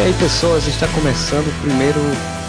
E aí, pessoas, está começando o primeiro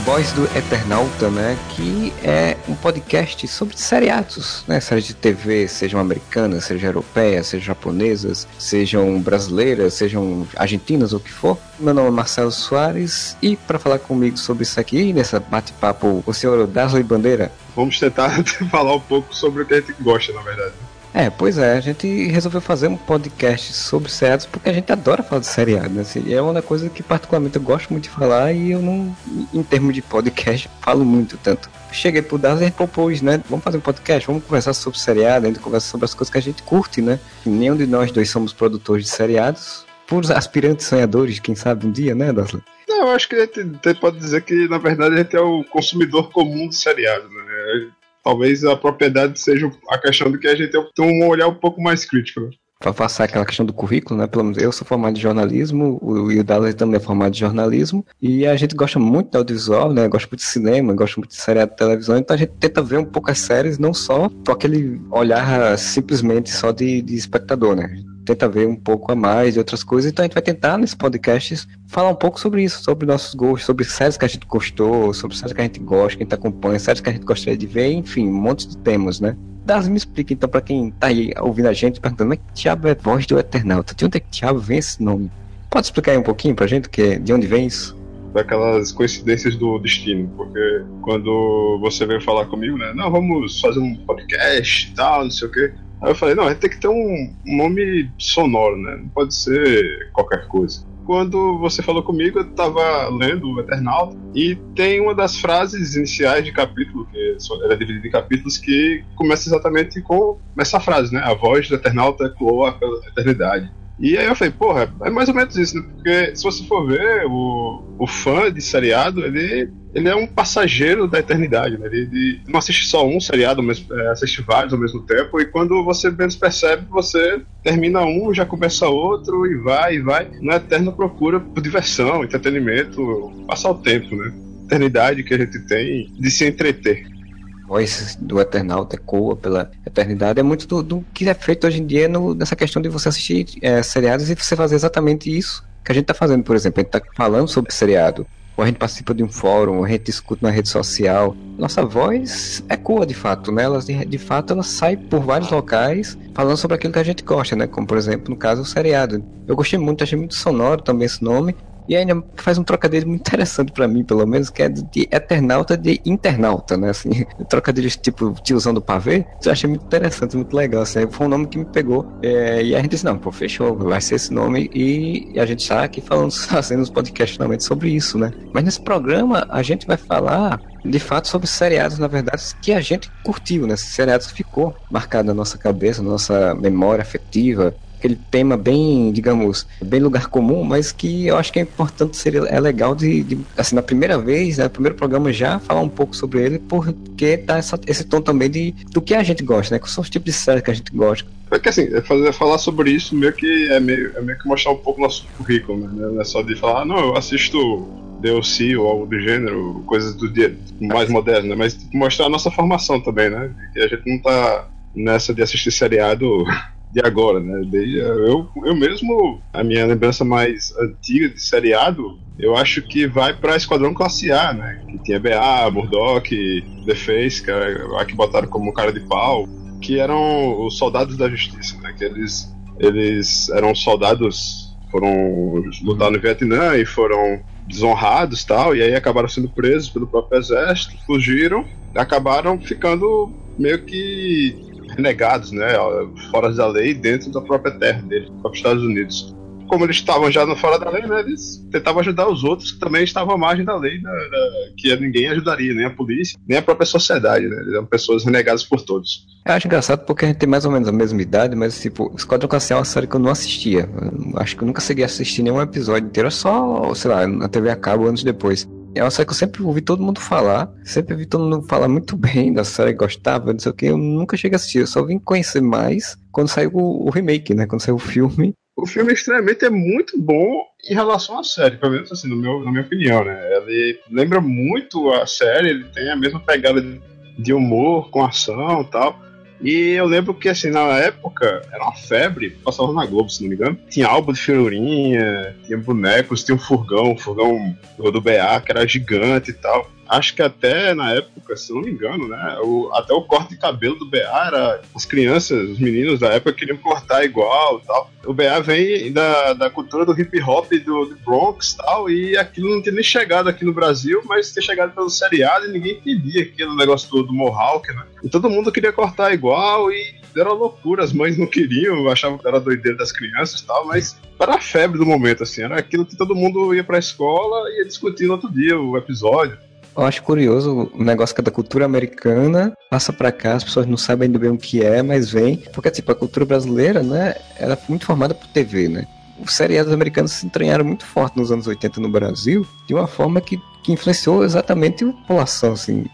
Voz do Eternauta, né? Que é um podcast sobre seriados, né? Séries de TV, sejam americanas, sejam europeias, sejam japonesas, sejam brasileiras, sejam argentinas ou o que for. Meu nome é Marcelo Soares e para falar comigo sobre isso aqui, nessa bate-papo, o senhor Dasley Bandeira. Vamos tentar falar um pouco sobre o que a gente gosta, na verdade. É, pois é, a gente resolveu fazer um podcast sobre seriados porque a gente adora falar de seriado, né? Assim, é uma coisa que particularmente eu gosto muito de falar e eu não, em termos de podcast, falo muito tanto. Cheguei pro Dazi e propôs, né? Vamos fazer um podcast, vamos conversar sobre seriado, a gente conversa sobre as coisas que a gente curte, né? Nenhum de nós dois somos produtores de seriados, puros aspirantes sonhadores, quem sabe um dia, né, Dasley? Não, eu acho que a gente pode dizer que, na verdade, a gente é o consumidor comum de seriado, né? Talvez a propriedade seja a questão de que a gente tem um olhar um pouco mais crítico. Né? Para passar aquela questão do currículo, né? Pelo menos eu sou formado em jornalismo, o, Dallas também é formado em jornalismo, e a gente gosta muito do audiovisual, né? Gosta muito de cinema, gosta muito de série de televisão, então a gente tenta ver um pouco as séries, não só com aquele olhar simplesmente só de, de espectador, né? Tenta ver um pouco a mais de outras coisas. Então a gente vai tentar nesse podcast falar um pouco sobre isso, sobre nossos gostos, sobre séries que a gente gostou, sobre séries que a gente gosta, que a gente acompanha, séries que a gente gostaria de ver, enfim, um monte de temas, né? Das me explica então para quem tá aí ouvindo a gente, perguntando, mas que diabo é voz do Eternauta? De onde é que diabo vem esse nome? Pode explicar aí um pouquinho pra gente que, de onde vem isso? daquelas coincidências do destino, porque quando você veio falar comigo, né, não, vamos fazer um podcast e tal, não sei o quê, Aí eu falei, não, a tem que ter um nome sonoro, né? Não pode ser qualquer coisa. Quando você falou comigo, eu estava lendo o Eternal e tem uma das frases iniciais de capítulo, que ela é dividida em capítulos, que começa exatamente com essa frase, né? A voz do Eternal ecoa pela eternidade. E aí eu falei, porra, é mais ou menos isso, né? Porque se você for ver, o, o fã de seriado, ele, ele é um passageiro da eternidade, né? Ele, ele não assiste só um seriado, mas é, assiste vários ao mesmo tempo, e quando você menos percebe, você termina um, já começa outro, e vai, e vai, na eterna procura por diversão, entretenimento, passar o tempo, né? Eternidade que a gente tem de se entreter voz do Eternauta ecoa pela eternidade, é muito do, do, que é feito hoje em dia no, nessa questão de você assistir é, seriados e você fazer exatamente isso que a gente está fazendo, por exemplo. A gente está falando sobre seriado, ou a gente participa de um fórum, ou a gente discute na rede social. Nossa voz ecoa de fato, né? Ela, de, de fato, ela sai por vários locais falando sobre aquilo que a gente gosta, né? Como, por exemplo, no caso, o seriado. Eu gostei muito, achei muito sonoro também esse nome. E ainda faz um trocadilho muito interessante para mim, pelo menos, que é de Eternauta de Internauta, né? Assim, trocadilhos tipo tiozão do pavê. Eu achei muito interessante, muito legal. Assim, foi um nome que me pegou. É, e a gente disse, não, pô, fechou, vai ser esse nome. E a gente está aqui falando, fazendo os podcasts finalmente sobre isso, né? Mas nesse programa a gente vai falar de fato sobre seriados, na verdade, que a gente curtiu, né? Seriados ficou marcado na nossa cabeça, na nossa memória afetiva, aquele tema bem, digamos, bem lugar comum, mas que eu acho que é importante, seria, é legal de, de assim, na primeira vez, né, no primeiro programa já falar um pouco sobre ele, porque tá essa, esse tom também de, do que a gente gosta, né, quais são os tipos de séries que a gente gosta. É que assim, é fazer, falar sobre isso meio que é meio, é meio que mostrar um pouco nosso currículo, né, não é só de falar, ah, não, eu assisto DLC ou algo do gênero, coisas do dia mais modernas, né? Mas mostrar a nossa formação também, né? Que a gente não tá nessa de assistir seriado de agora, né? Desde, eu, eu mesmo, a minha lembrança mais antiga de seriado, eu acho que vai para Esquadrão Classe A, né? Que tinha BA, Murdoch, The Face, que era, que botaram como cara de pau, que eram os soldados da justiça, né? Que eles, eles eram soldados, foram lutar no Vietnã e foram desonrados tal, e aí acabaram sendo presos pelo próprio exército, fugiram, acabaram ficando meio que renegados, né, fora da lei, dentro da própria terra deles, dos próprios Estados Unidos. Como eles estavam já no fora da lei, né, eles tentavam ajudar os outros que também estavam à margem da lei, né, que ninguém ajudaria, nem a polícia, nem a própria sociedade, né, eles eram pessoas renegadas por todos. Eu acho engraçado porque a gente tem mais ou menos a mesma idade, mas tipo, Esquadrão Classe é uma série que eu não assistia. Eu acho que eu nunca consegui assistir nenhum episódio inteiro, só, sei lá, na TV a cabo anos depois. É uma série que eu sempre ouvi todo mundo falar, sempre ouvi todo mundo falar muito bem da série, gostava, não sei o que, eu nunca cheguei a assistir, eu só vim conhecer mais quando saiu o, o remake, né, quando saiu o filme. O filme, extremamente, é muito bom em relação à série, pelo menos assim, no meu, na minha opinião, né, ele lembra muito a série, ele tem a mesma pegada de humor com ação e tal, E eu lembro que, assim, na época, era uma febre, passava na Globo, se não me engano. Tinha álbum de figurinha, tinha bonecos, tinha um furgão, um furgão do BA, que era gigante e tal acho que até na época, se não me engano, né? O, até o corte de cabelo do BA era. As crianças, os meninos da época queriam cortar igual tal. O BA vem da, da cultura do hip hop do, do Bronx tal, e aquilo não tinha nem chegado aqui no Brasil, mas tinha chegado pelo seriado e ninguém entendia aquele negócio do, do Mohawk, né? E todo mundo queria cortar igual e era loucura, as mães não queriam, achavam que era doideira das crianças e tal, mas era a febre do momento, assim, era aquilo que todo mundo ia pra escola e ia discutir no outro dia o episódio. Eu acho curioso o negócio que é da cultura americana passa para cá, as pessoas não sabem ainda bem o que é, mas vem. Porque, tipo, a cultura brasileira, né, ela é muito formada por TV, né? Os seriados americanos se entranharam muito forte nos anos 80 no Brasil, de uma forma que, que influenciou exatamente a população, assim.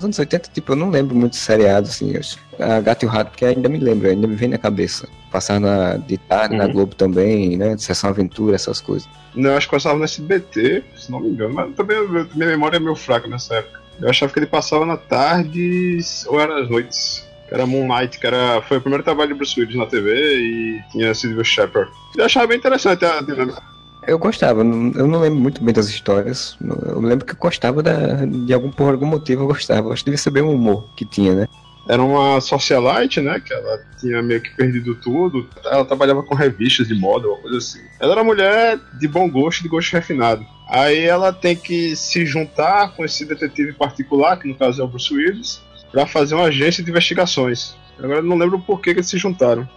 Nos anos 80, tipo, eu não lembro muito de seriados, assim. A Gato e o Rato, que ainda me lembro, ainda me vem na cabeça. Passar na, de tarde uhum. na Globo também, né? De Sessão Aventura, essas coisas. Não, acho que passava no SBT, se não me engano. Mas também minha memória é meio fraca nessa época. Eu achava que ele passava na tarde ou era às noites. Que era Moonlight, que era, foi o primeiro trabalho de Bruce Willis na TV e tinha Silvio Shepard. Eu achava bem interessante a dinâmica. Eu gostava, eu não lembro muito bem das histórias. Eu lembro que eu gostava da, de algum, por algum motivo eu gostava. Acho que devia ser bem o humor que tinha, né? Era uma socialite, né? Que ela tinha meio que perdido tudo. Ela trabalhava com revistas de moda, uma coisa assim. Ela era mulher de bom gosto, de gosto refinado. Aí ela tem que se juntar com esse detetive particular, que no caso é o Bruce Willis, para fazer uma agência de investigações. Agora não lembro por que, que eles se juntaram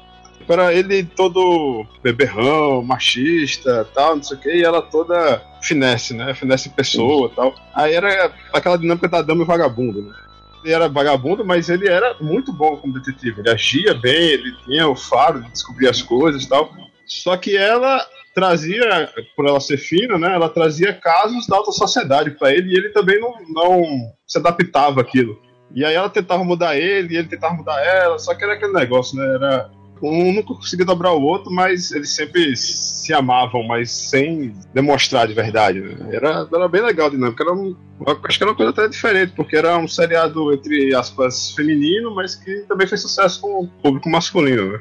para ele todo beberrão, machista, tal, não sei o que, e ela toda finesse, né? Finesse pessoa, tal. Aí era aquela dinâmica da dama e vagabundo, né? Ele era vagabundo, mas ele era muito bom como detetive. Ele agia bem, ele tinha o faro de descobrir as coisas, tal. Só que ela trazia, por ela ser fina, né? Ela trazia casos da alta sociedade para ele e ele também não, não se adaptava àquilo. E aí ela tentava mudar ele, e ele tentava mudar ela, só que era aquele negócio, né? Era um nunca conseguia dobrar o outro, mas eles sempre se amavam, mas sem demonstrar de verdade. Né? Era, era bem legal a dinâmica. Era um, acho que era uma coisa até diferente, porque era um seriado, entre aspas, feminino, mas que também fez sucesso com o público masculino. Né?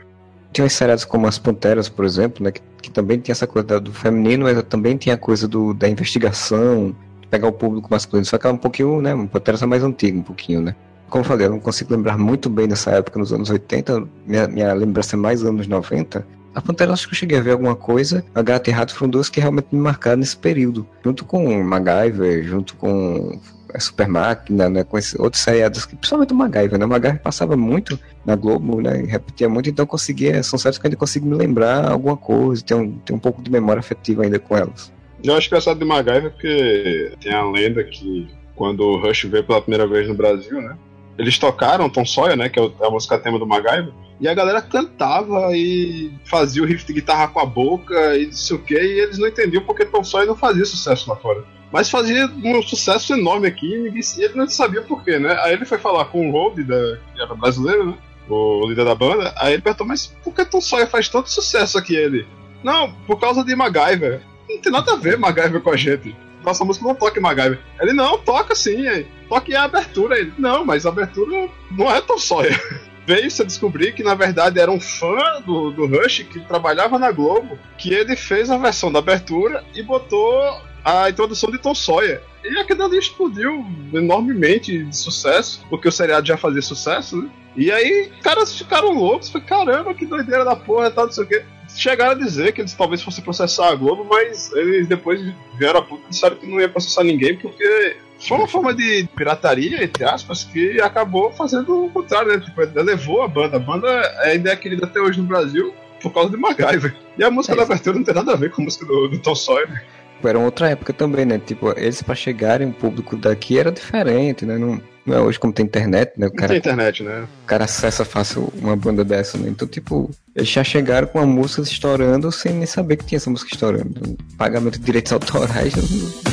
Tinha uns seriados como As Panteras, por exemplo, né, que, que também tinha essa coisa do feminino, mas também tinha a coisa do, da investigação, pegar o público masculino, só que era um pouquinho, né, uma Panteras é mais antigo, um pouquinho, né? Como eu falei, eu não consigo lembrar muito bem dessa época, nos anos 80, minha, minha lembrança é mais anos 90. A Pantera, acho que eu cheguei a ver alguma coisa. A Gata e Rato foram duas que realmente me marcaram nesse período. Junto com MacGyver, junto com a Super Máquina, né, com esses outros seriados, principalmente o MacGyver, né? O MacGyver passava muito na Globo, né? Repetia muito, então conseguia, são certos que ainda consigo me lembrar alguma coisa, tem um, tem um pouco de memória afetiva ainda com elas. Eu acho engraçado de MacGyver porque tem a lenda que quando o Rush veio pela primeira vez no Brasil, né? Eles tocaram Tom Sawyer, né? Que é a música tema do MacGyver. E a galera cantava e fazia o riff de guitarra com a boca e não sei o que. E eles não entendiam porque Tom Sawyer não fazia sucesso lá fora. Mas fazia um sucesso enorme aqui e ninguém, ele não sabia por quê, né? Aí ele foi falar com o Road, que era brasileiro, né? O líder da banda. Aí ele perguntou, mas por que Tom Sawyer faz tanto sucesso aqui? Ele, não, por causa de MacGyver. Não tem nada a ver MacGyver com a gente nossa música não toca MacGyver. Ele, não, toca sim, toque a abertura. Ele, não, mas a abertura não é tão sóia. Veio-se a descobrir que na verdade era um fã do, do Rush que trabalhava na Globo, que ele fez a versão da abertura e botou a introdução de Tom Sawyer. E aquilo ali explodiu enormemente de sucesso, porque o seriado já fazia sucesso, né? E aí, caras ficaram loucos, foi caramba, que doideira da porra, tal, não sei o quê chegaram a dizer que eles talvez fossem processar a Globo, mas eles depois vieram a público e disseram que não ia processar ninguém, porque foi uma forma de pirataria, entre aspas, que acabou fazendo o contrário, né? Tipo, levou a banda. A banda ainda é querida até hoje no Brasil por causa de MacGyver. E a música é. da abertura não tem nada a ver com a música do, do Tom Sawyer. Era outra época também, né? Tipo, eles para chegarem, o público daqui era diferente, né? Não, não é hoje como tem internet, né? O cara, tem internet, né? O cara acessa fácil uma banda dessa, né? Então, tipo, eles já chegaram com a música estourando sem nem saber que tinha essa música estourando. pagamento de direitos autorais, eu,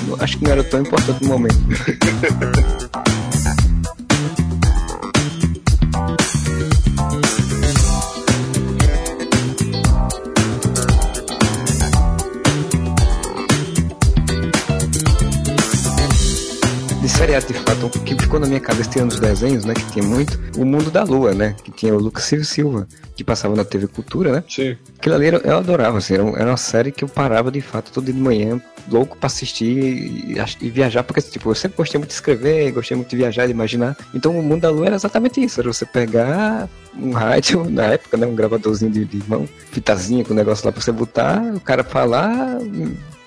eu, acho que não era tão importante no momento. seriado de fato, o que ficou na minha cabeça tinha nos desenhos, né? Que tinha muito, o Mundo da Lua, né? Que tinha o Lucas Silva Silva, que passava na TV Cultura, né? Sim. Aquilo ali eu adorava, assim, era uma série que eu parava de fato todo dia de manhã, louco pra assistir e, e, viajar, porque tipo, eu sempre gostei muito de escrever, gostei muito de viajar, de imaginar. Então o Mundo da Lua era exatamente isso, era você pegar um rádio, na época, né? Um gravadorzinho de, de mão, fitazinha com o negócio lá pra você botar, o cara falar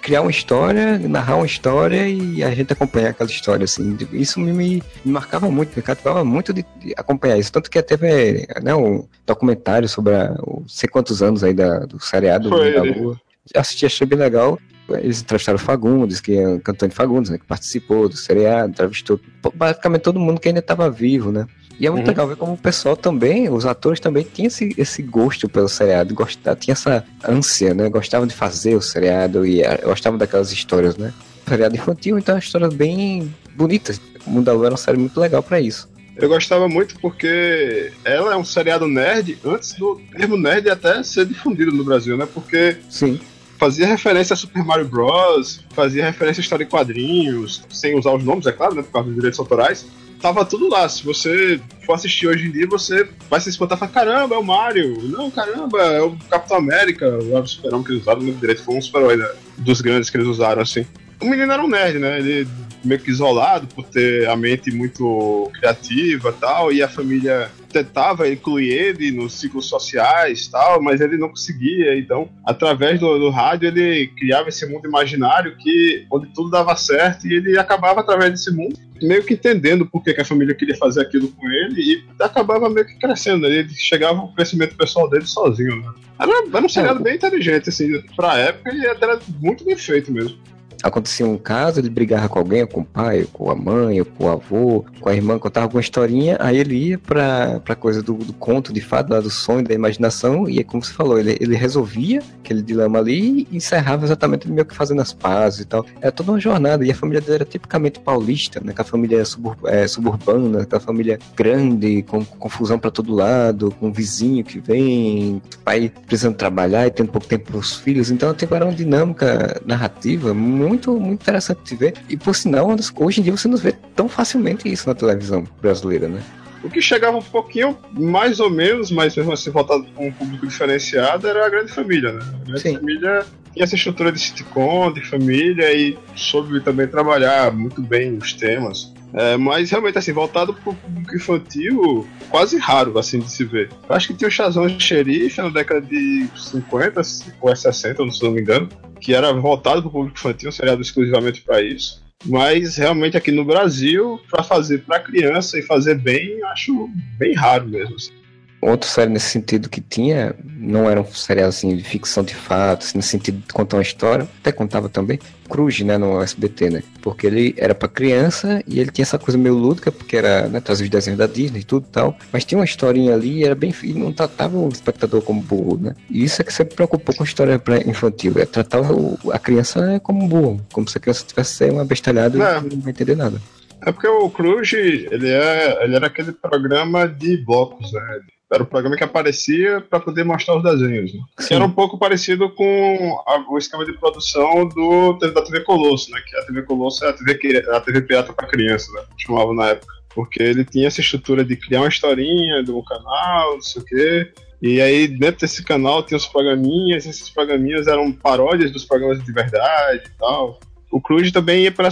criar uma história, narrar uma história e a gente acompanhar aquela história, assim. Isso me, me, marcava muito, me cativava muito de, de, acompanhar isso. Tanto que teve né, um documentário sobre a, o, sei quantos anos aí da, do seriado Foi, da Lua. Assisti, achei bem legal. Eles entrevistaram o Fagundes, que é o cantor de Fagundes, né, que participou do seriado, entrevistou basicamente todo mundo que ainda estava vivo, né? E é muito uhum. legal ver como o pessoal também, os atores também tinham esse, esse gosto pelo seriado, gostava, tinha essa ânsia, né? Gostavam de fazer o seriado e eh, gostavam daquelas histórias, né? Seriado infantil, então é uma história bem bonita. O Mundo da Lua era uma série muito legal para isso. Eu gostava muito porque ela é um seriado nerd antes do termo nerd até ser difundido no Brasil, né? Porque Sim fazia referência a Super Mario Bros, fazia referência a história em quadrinhos, sem usar os nomes, é claro, né, por causa dos direitos autorais tava tudo lá. Se você for assistir hoje em dia, você vai se espantar e falar: caramba, é o Mario. Não, caramba, é o Capitão América. O super-homem que eles usaram no direito foi um super-herói né, dos grandes que eles usaram, assim. O menino era um nerd, né? Ele meio que isolado por ter a mente muito criativa tal, e a família tentava incluir ele nos ciclos sociais tal, mas ele não conseguia. Então, através do, do, rádio, ele criava esse mundo imaginário que onde tudo dava certo e ele acabava através desse mundo meio que entendendo por que, que a família queria fazer aquilo com ele e acabava meio que crescendo. Ele chegava ao crescimento pessoal dele sozinho. Né? Era, era um seriado é. bem inteligente, assim, pra época e era muito bem feito mesmo acontecia um caso, ele brigava com alguém, com o pai, com a mãe, com o avô, com a irmã, contava alguma historinha, aí ele ia pra, pra coisa do, do conto de fato, do sonho, da imaginação, e é como você falou, ele, ele resolvia aquele dilema ali e encerrava exatamente meio que fazendo as pazes e tal. Era toda uma jornada, e a família dele era tipicamente paulista, né? Aquela família subur, é, suburbana, aquela família grande, com confusão para todo lado, com um vizinho que vem, pai precisando trabalhar e tendo pouco tempo para os filhos, então tipo, era uma dinâmica narrativa muito muito, muito interessante de ver. E por sinal, hoje em dia você não vê tão facilmente isso na televisão brasileira, né? O que chegava um pouquinho, mais ou menos, mas mesmo assim voltado para um público diferenciado, era a Grande Família, né? A Grande Sim. Família tinha essa estrutura de sitcom, de família e soube também trabalhar muito bem os temas. É, mas realmente, assim, voltado para o público infantil, quase raro, assim, de se ver. Eu acho que tinha o Chazão de Xerife na década de 50 ou 60, se não me engano, que era voltado para o público infantil, um seriado exclusivamente para isso. Mas realmente aqui no Brasil, para fazer para criança e fazer bem, acho bem raro mesmo. Assim. Outra série nesse sentido que tinha, não era um serial assim de ficção de fato, assim, no sentido de contar uma história, até contava também, Cruz, né, no SBT, né? Porque ele era para criança e ele tinha essa coisa meio lúdica, porque era, né, trazia os desenhos da Disney e tudo e tal, mas tinha uma historinha ali e era bem, e não tratava o espectador como burro, né? E isso é que sempre preocupou com a história infantil, é tratar o, a criança como burro, como se a criança tivesse uma bestalhada é. e não vai entender nada. É porque o Cruz, ele, é, ele era aquele programa de blocos, né? Era o programa que aparecia para poder mostrar os desenhos. Né? Que era um pouco parecido com a, o esquema de produção do, da TV Colosso, né? Que a TV Colosso é a TV, a TV pirata para criança, né? Chamava na época. Porque ele tinha essa estrutura de criar uma historinha de um canal, não sei o quê. E aí, dentro desse canal, tinha os programinhas, esses programinhas eram paródias dos programas de verdade e tal o Cruz também ia para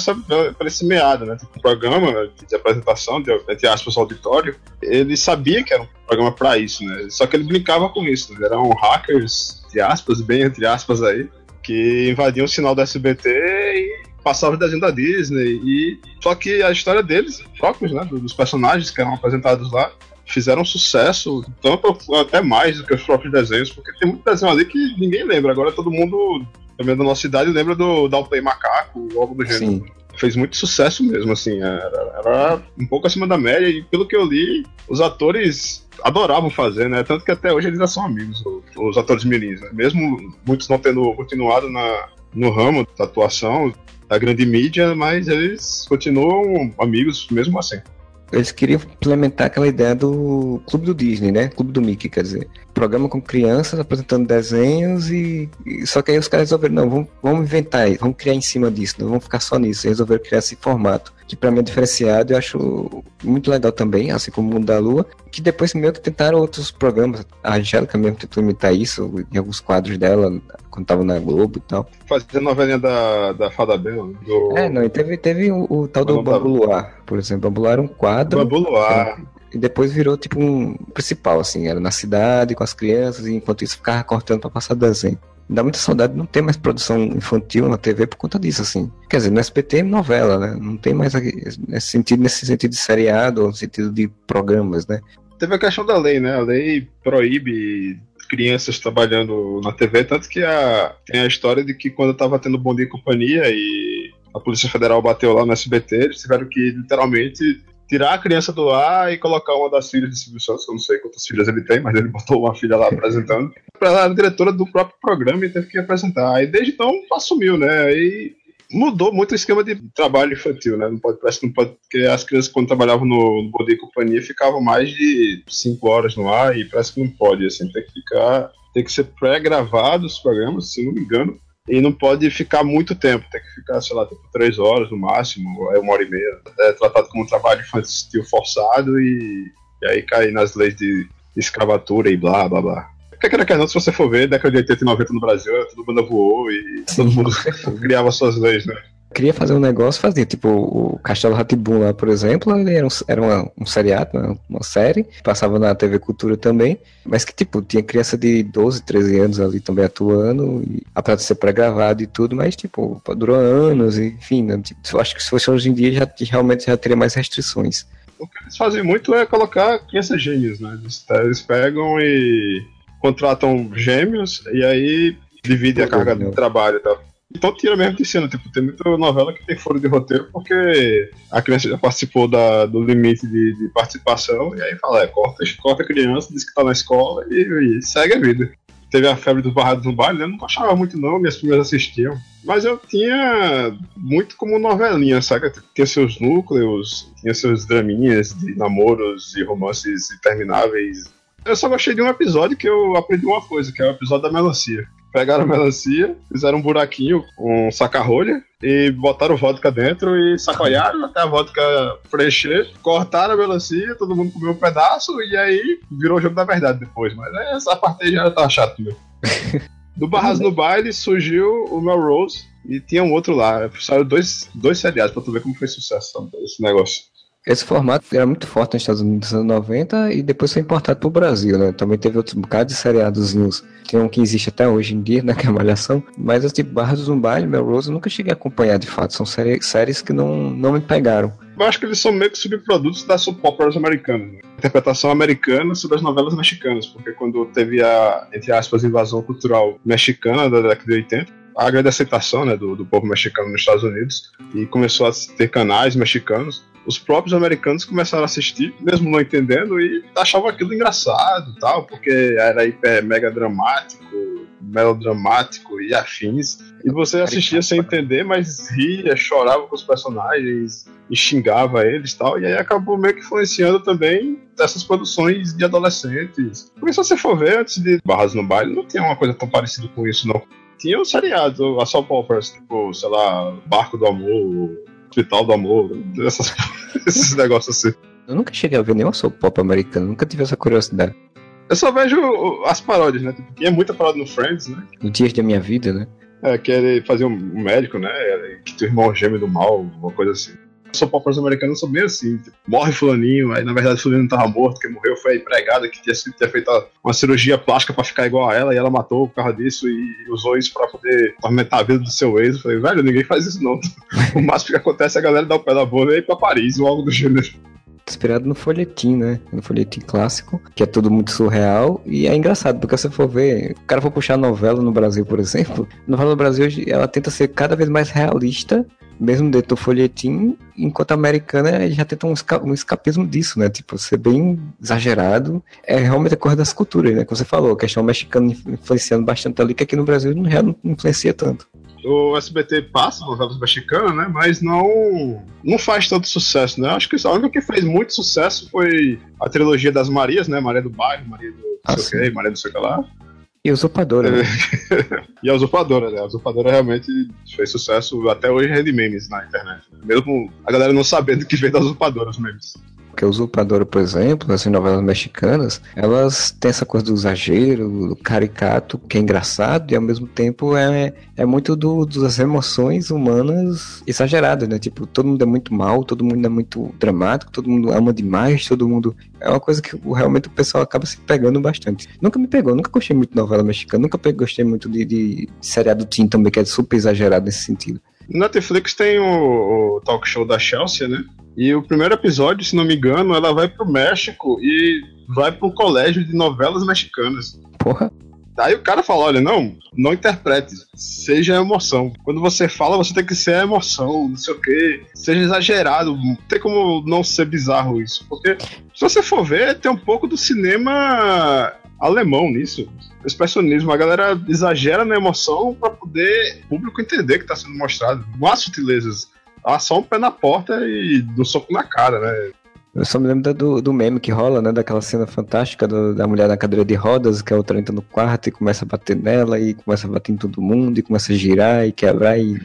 esse meado, né? O programa de apresentação, de, entre aspas, auditório, ele sabia que era um programa para isso, né? Só que ele brincava com isso, né? Eram hackers, de aspas, bem entre aspas aí, que invadiam o sinal da SBT e passavam o desenho da Disney. E... Só que a história deles, próprios, né? Dos personagens que eram apresentados lá, fizeram sucesso, tanto até mais do que os próprios desenhos, porque tem muito desenho ali que ninguém lembra. Agora todo mundo também da nossa idade lembra do Downplay Macaco, algo do gênero. Sim. Fez muito sucesso mesmo, assim, era, era, um pouco acima da média, e pelo que eu li, os atores adoravam fazer, né? Tanto que até hoje eles já são amigos, os atores mirins, né? Mesmo muitos não tendo continuado na, no ramo da atuação, da grande mídia, mas eles continuam amigos mesmo assim. Eles queriam implementar aquela ideia do Clube do Disney, né? Clube do Mickey, quer dizer. Programa com crianças apresentando desenhos e. só que aí os caras resolveram, não, vamos, vamos inventar vamos criar em cima disso, não vamos ficar só nisso. E resolveram criar esse formato, que pra mim é diferenciado eu acho muito legal também, assim como o Mundo da Lua, que depois meio que tentaram outros programas. A Angélica mesmo tentou imitar isso em alguns quadros dela, quando tava na Globo e tal. Fazia a novelinha da, da Fada Bela. né? Do... É, não, e teve, teve o, o tal do. Bambu Luar, por exemplo. Bambu Luar era um quadro. Bambu Luar. E depois virou tipo um principal, assim, era na cidade com as crianças, e enquanto isso ficava cortando pra passar desenho. Dá muita saudade de não ter mais produção infantil na TV por conta disso, assim. Quer dizer, no SBT é novela, né? Não tem mais nesse sentido, nesse sentido de seriado, ou no sentido de programas, né? Teve a questão da lei, né? A lei proíbe crianças trabalhando na TV, tanto que a, tem a história de que quando tava tendo Bom Dia e Companhia e a Polícia Federal bateu lá no SBT, eles tiveram que literalmente tirar a criança do ar e colocar uma das filhas de Silvio Santos, eu não sei quantas filhas ele tem, mas ele botou uma filha lá apresentando. Ela era diretora do próprio programa e teve que apresentar. Aí desde então assumiu, né? Aí mudou muito o esquema de trabalho infantil, né? Não pode, parece que não pode, porque as crianças quando trabalhavam no, no Bom Dia e Companhia ficavam mais de 5 horas no ar e parece que não pode, assim, tem que ficar, tem que ser pré-gravado os programas, se não me engano, e não pode ficar muito tempo, tem que ficar, sei lá, tipo, 3 horas no máximo, é uma hora e meia. É tratado como um trabalho infantil forçado e, e aí cai nas leis de escravatura e blá blá blá. Porque quer que não, se você for ver, década de 80 e 90 no Brasil, tudo banda voou e todo mundo criava suas leis, né? Queria fazer um negócio, fazia, tipo, o Castelo Ratibum lá, por exemplo, ele era um, era uma- um seriado, né, uma série, passava na TV Cultura também, mas que, tipo, tinha criança de 12, 13 anos ali também atuando, e, apesar de ser pré-gravado e tudo, mas, tipo, durou anos, e, enfim, né, tipo, eu acho que se fosse hoje em dia, já, realmente já teria mais restrições. O que eles fazem muito é colocar crianças gênios, né? Eles, eles pegam e contratam gêmeos e aí dividem a carga de trabalho e tal. Então tira mesmo de cena, tipo, tem muita novela que tem foro de roteiro porque a criança já participou da, do limite de, de participação e aí fala, é, corta, corta a criança, diz que tá na escola e, e segue a vida. Teve a febre dos barrados no baile, né? eu não gostava muito não, minhas primas assistiam. Mas eu tinha muito como novelinha, sabe? Tinha seus núcleos, tinha seus draminhas de namoros e romances intermináveis. Eu só gostei de um episódio que eu aprendi uma coisa, que é o episódio da melancia. Pegaram a melancia, fizeram um buraquinho, um saca-rolha, e botaram vodka dentro e sacoalharam até a vodka preencher, cortaram a melancia, todo mundo comeu um pedaço, e aí virou o jogo da verdade depois. Mas essa parte aí já tava chato mesmo. Do Barras no Baile surgiu o Melrose e tinha um outro lá. Saiu dois, dois seriados pra tu ver como foi sucesso esse negócio. Esse formato era muito forte nos Estados Unidos nos anos 90 e depois foi importado pro Brasil, né? Também teve outros bocados de seriadozinhos. Tem um que existe até hoje em dia, né? Que é a Malhação. Mas esse tipo Barras do Baile, Melrose, eu nunca cheguei a acompanhar de fato. São série, séries que não, não me pegaram. Eu acho que eles são meio que subprodutos das soap operas americanas. Né? Interpretação americana sobre as novelas mexicanas, porque quando teve a, entre aspas, invasão cultural mexicana da década de 80, a grande aceitação né, do, do povo mexicano nos Estados Unidos, e começou a ter canais mexicanos, os próprios americanos começaram a assistir, mesmo não entendendo, e achavam aquilo engraçado tal, porque era hiper mega dramático, melodramático e afins. E você assistia sem entender, mas ria, chorava com os personagens e xingava eles tal. E aí acabou meio que influenciando também dessas produções de adolescentes. Porque se você for ver, antes de Barras no Baile, não tinha uma coisa tão parecida com isso, não. Tinha os seriados, a soap operas, tipo, sei lá, Barco do Amor, Hospital do Amor, essas, esses negócios assim. Eu nunca cheguei a ver nenhuma soap pop americana, nunca tive essa curiosidade. Eu só vejo as paródias, né? Tipo, tinha muita paródia no Friends, né? No Dias da Minha Vida, né? É, que ele fazia um médico, né? Que o irmão gêmeo do mal, uma coisa assim. Soap operas americanas são bem assim, tipo, morre fulaninho, aí na verdade fulaninho não tava morto, quem morreu foi a empregada que tinha, tinha feito uma cirurgia plástica pra ficar igual a ela, e ela matou por causa disso e usou isso pra poder aumentar a vida do seu ex. Eu falei, velho, ninguém faz isso não. o máximo que acontece é a galera dar o pé da bola e ir pra Paris ou algo do gênero inspirado no folhetim, né? No folhetim clássico, que é tudo muito surreal. E é engraçado, porque se você for ver, o cara for puxar novela no Brasil, por exemplo, a novela no Brasil ela tenta ser cada vez mais realista, mesmo dentro do folhetim, enquanto a americana já tenta um, esca um escapismo disso, né? Tipo, ser bem exagerado. É realmente a coisa das culturas, né? Como você falou, a questão mexicana influenciando bastante ali, que aqui no Brasil não, não influencia tanto. o SBT passa novelas mexicanas, né? Mas não não faz tanto sucesso, né? Acho que a única que fez muito sucesso foi a trilogia das Marias, né? Maria do Bairro, Maria do ah, sei o Maria do sei o que lá. E Usurpadora. Né? e a Usurpadora, né? A Usurpadora realmente fez sucesso até hoje rende memes na internet. Mesmo a galera não sabendo que veio da Usurpadora os memes. Porque a Usurpadora, por exemplo, as novelas mexicanas, elas têm essa coisa do exagero, do caricato, que é engraçado, e ao mesmo tempo é, é muito do, das emoções humanas exageradas, né? Tipo, todo mundo é muito mal, todo mundo é muito dramático, todo mundo ama demais, todo mundo. É uma coisa que realmente o pessoal acaba se pegando bastante. Nunca me pegou, nunca gostei muito de novela mexicana, nunca gostei muito de, de seriado teen também, que é super exagerado nesse sentido. Netflix tem o, o talk show da Chelsea, né? E o primeiro episódio, se não me engano, ela vai pro México e vai pro colégio de novelas mexicanas. Porra. Aí o cara fala: olha, não, não interprete, seja emoção. Quando você fala, você tem que ser a emoção, não sei o quê, seja exagerado, não tem como não ser bizarro isso. Porque se você for ver, tem um pouco do cinema alemão nisso. Expressionismo, a galera exagera na emoção para poder o público entender que tá sendo mostrado. Não há sutilezas ah, só um pé na porta e do soco na cara, né? Eu só me lembro do, do meme que rola, né? Daquela cena fantástica do, da mulher na cadeira de rodas, que a outra entra no quarto e começa a bater nela, e começa a bater em todo mundo, e começa a girar e quebrar, e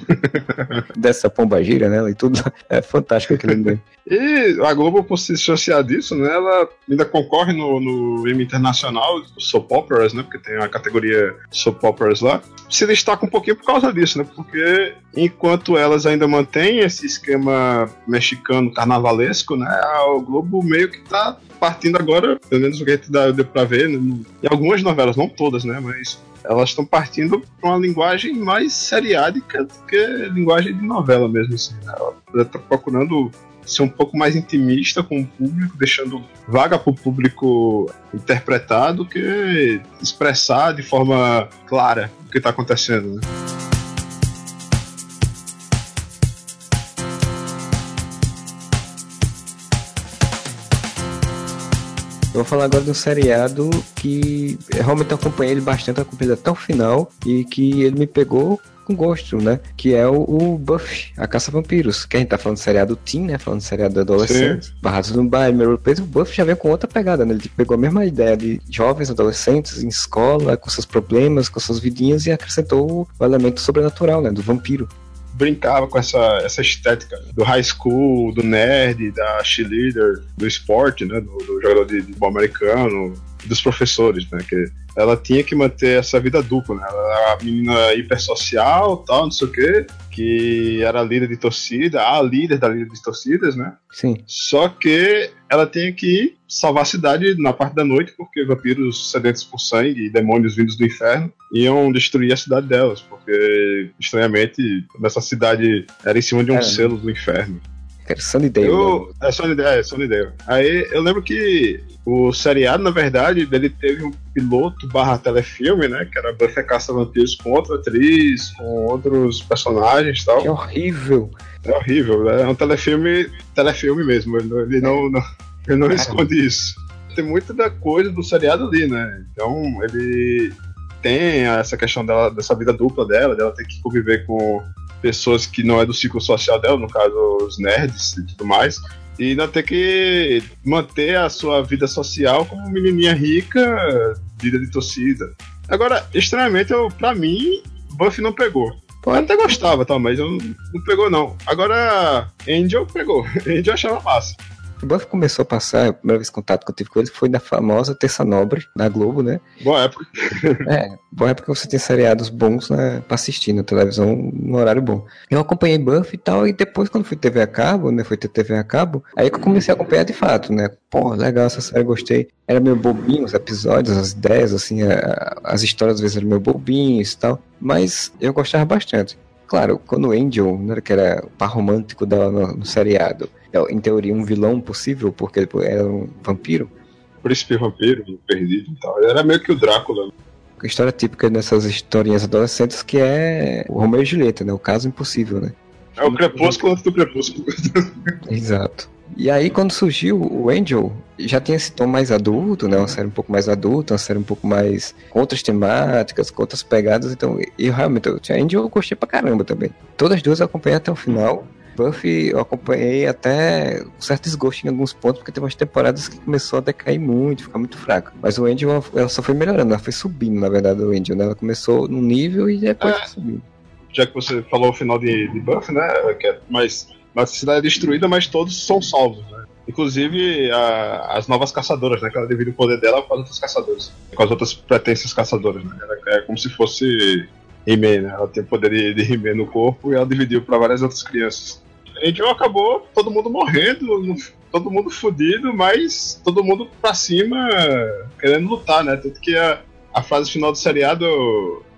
dessa pomba gira nela e tudo. É fantástico aquele meme. E a Globo, por se dissociar disso, né, ela ainda concorre no, no Emmy Internacional, Soap Operas, né, porque tem a categoria Soap Operas lá, se destaca um pouquinho por causa disso, né, porque enquanto elas ainda mantêm esse esquema mexicano carnavalesco, né, a Globo meio que tá partindo agora, pelo menos o que dá, deu pra ver, né, em algumas novelas, não todas, né, mas elas estão partindo para uma linguagem mais seriádica do que linguagem de novela mesmo, assim. Né? Ela tá procurando ser um pouco mais intimista com o público, deixando vaga para o público interpretar do que expressar de forma clara o que está acontecendo. Né? Eu vou falar agora de um seriado que realmente eu acompanhei ele bastante, acompanhei até o final e que ele me pegou com gosto, né? Que é o, o Buffy, a Caça Vampiros. Que a gente tá falando de seriado teen, né? Falando de seriado adolescente. Barrados no baile, Place, o Buffy já vem com outra pegada, né? Ele pegou a mesma ideia de jovens adolescentes em escola, com seus problemas, com suas vidinhas e acrescentou o elemento sobrenatural, né? Do vampiro brincava com essa, essa estética do high school, do nerd, da cheerleader, do esporte, né, do, do jogador de, futebol americano, dos professores, né, que ela tinha que manter essa vida dupla, né? Ela era a menina hipersocial, tal, não sei o quê, que era líder de torcida, a líder da líder de torcidas, né? Sim. Só que ela tinha que salvar a cidade na parte da noite, porque vampiros sedentos por sangue e demônios vindos do inferno iam destruir a cidade delas, porque, estranhamente, nessa cidade era em cima de um é. selo do inferno. Era Sunnydale. Eu, é Sunnydale, é Sunnydale. Aí eu lembro que o seriado, na verdade, ele teve um piloto barra telefilme, né? Que era Buffy Caça Vampiros com outra atriz, com outros personagens e tal. Que horrível. É horrível, né? É um telefilme, telefilme mesmo. Ele não, ele não, não, ele não esconde isso. Tem muita da coisa do seriado ali, né? Então, ele tem essa questão dela, dessa vida dupla dela, dela ter que conviver com pessoas que não é do ciclo social dela, no caso os nerds e tudo mais, e ainda ter que manter a sua vida social como menininha rica, vida de torcida. Agora, estranhamente, eu, pra mim, Buffy não pegou. Eu até gostava, tá, mas eu não, não pegou não. Agora, Angel pegou. Angel achava massa. O Buffy começou a passar, a primeira vez contato que eu tive com ele foi na famosa Terça Nobre, da Globo, né? Boa época. é, boa época você tem seriados bons né, pra assistir na televisão no horário bom. Eu acompanhei Buffy e tal, e depois quando fui TV a cabo, né, fui ter TV a cabo, aí que eu comecei a acompanhar de fato, né? Pô, legal essa série, gostei. Era meio bobinho os episódios, as ideias, assim, a, as histórias às vezes eram meio bobinhas e tal, mas eu gostava bastante. Claro, quando o Angel, né, que era o par romântico dela no, no seriado, em teoria, um vilão possível, porque ele era um vampiro. Príncipe vampiro, perdido e tal. Ele era meio que o Drácula. A história típica dessas historinhas adolescentes que é o Romeu e Julieta, né? O caso impossível, né? É o crepúsculo antes do crepúsculo. Exato. E aí, quando surgiu o Angel, já tinha esse tom mais adulto, né? Uma série um pouco mais adulta, uma série um pouco mais com outras temáticas, com outras pegadas. Então, eu realmente, eu, Angel eu gostei pra caramba também. Todas as duas eu acompanhei até o final. Buffy eu acompanhei até um certo desgosto em alguns pontos, porque teve umas temporadas que começou a decair muito, ficar muito fraca. Mas o Angel, ela só foi melhorando, ela foi subindo, na verdade, o Angel, né? Ela começou num nível e depois é. foi subindo. Já que você falou o final de, de Buffy, né? Que é mais, a cidade é destruída, mas todos são salvos, né? Inclusive a, as novas caçadoras, né? Que ela divide o poder dela com as outras caçadoras. Com as outras pretensas caçadoras, né? Ela é como se fosse He-Man, né? Ela tem o poder de, de He-Man no corpo e ela dividiu para várias outras crianças. Angel acabou todo mundo morrendo, todo mundo fudido, mas todo mundo pra cima querendo lutar, né? Tanto que a, a frase final do seriado.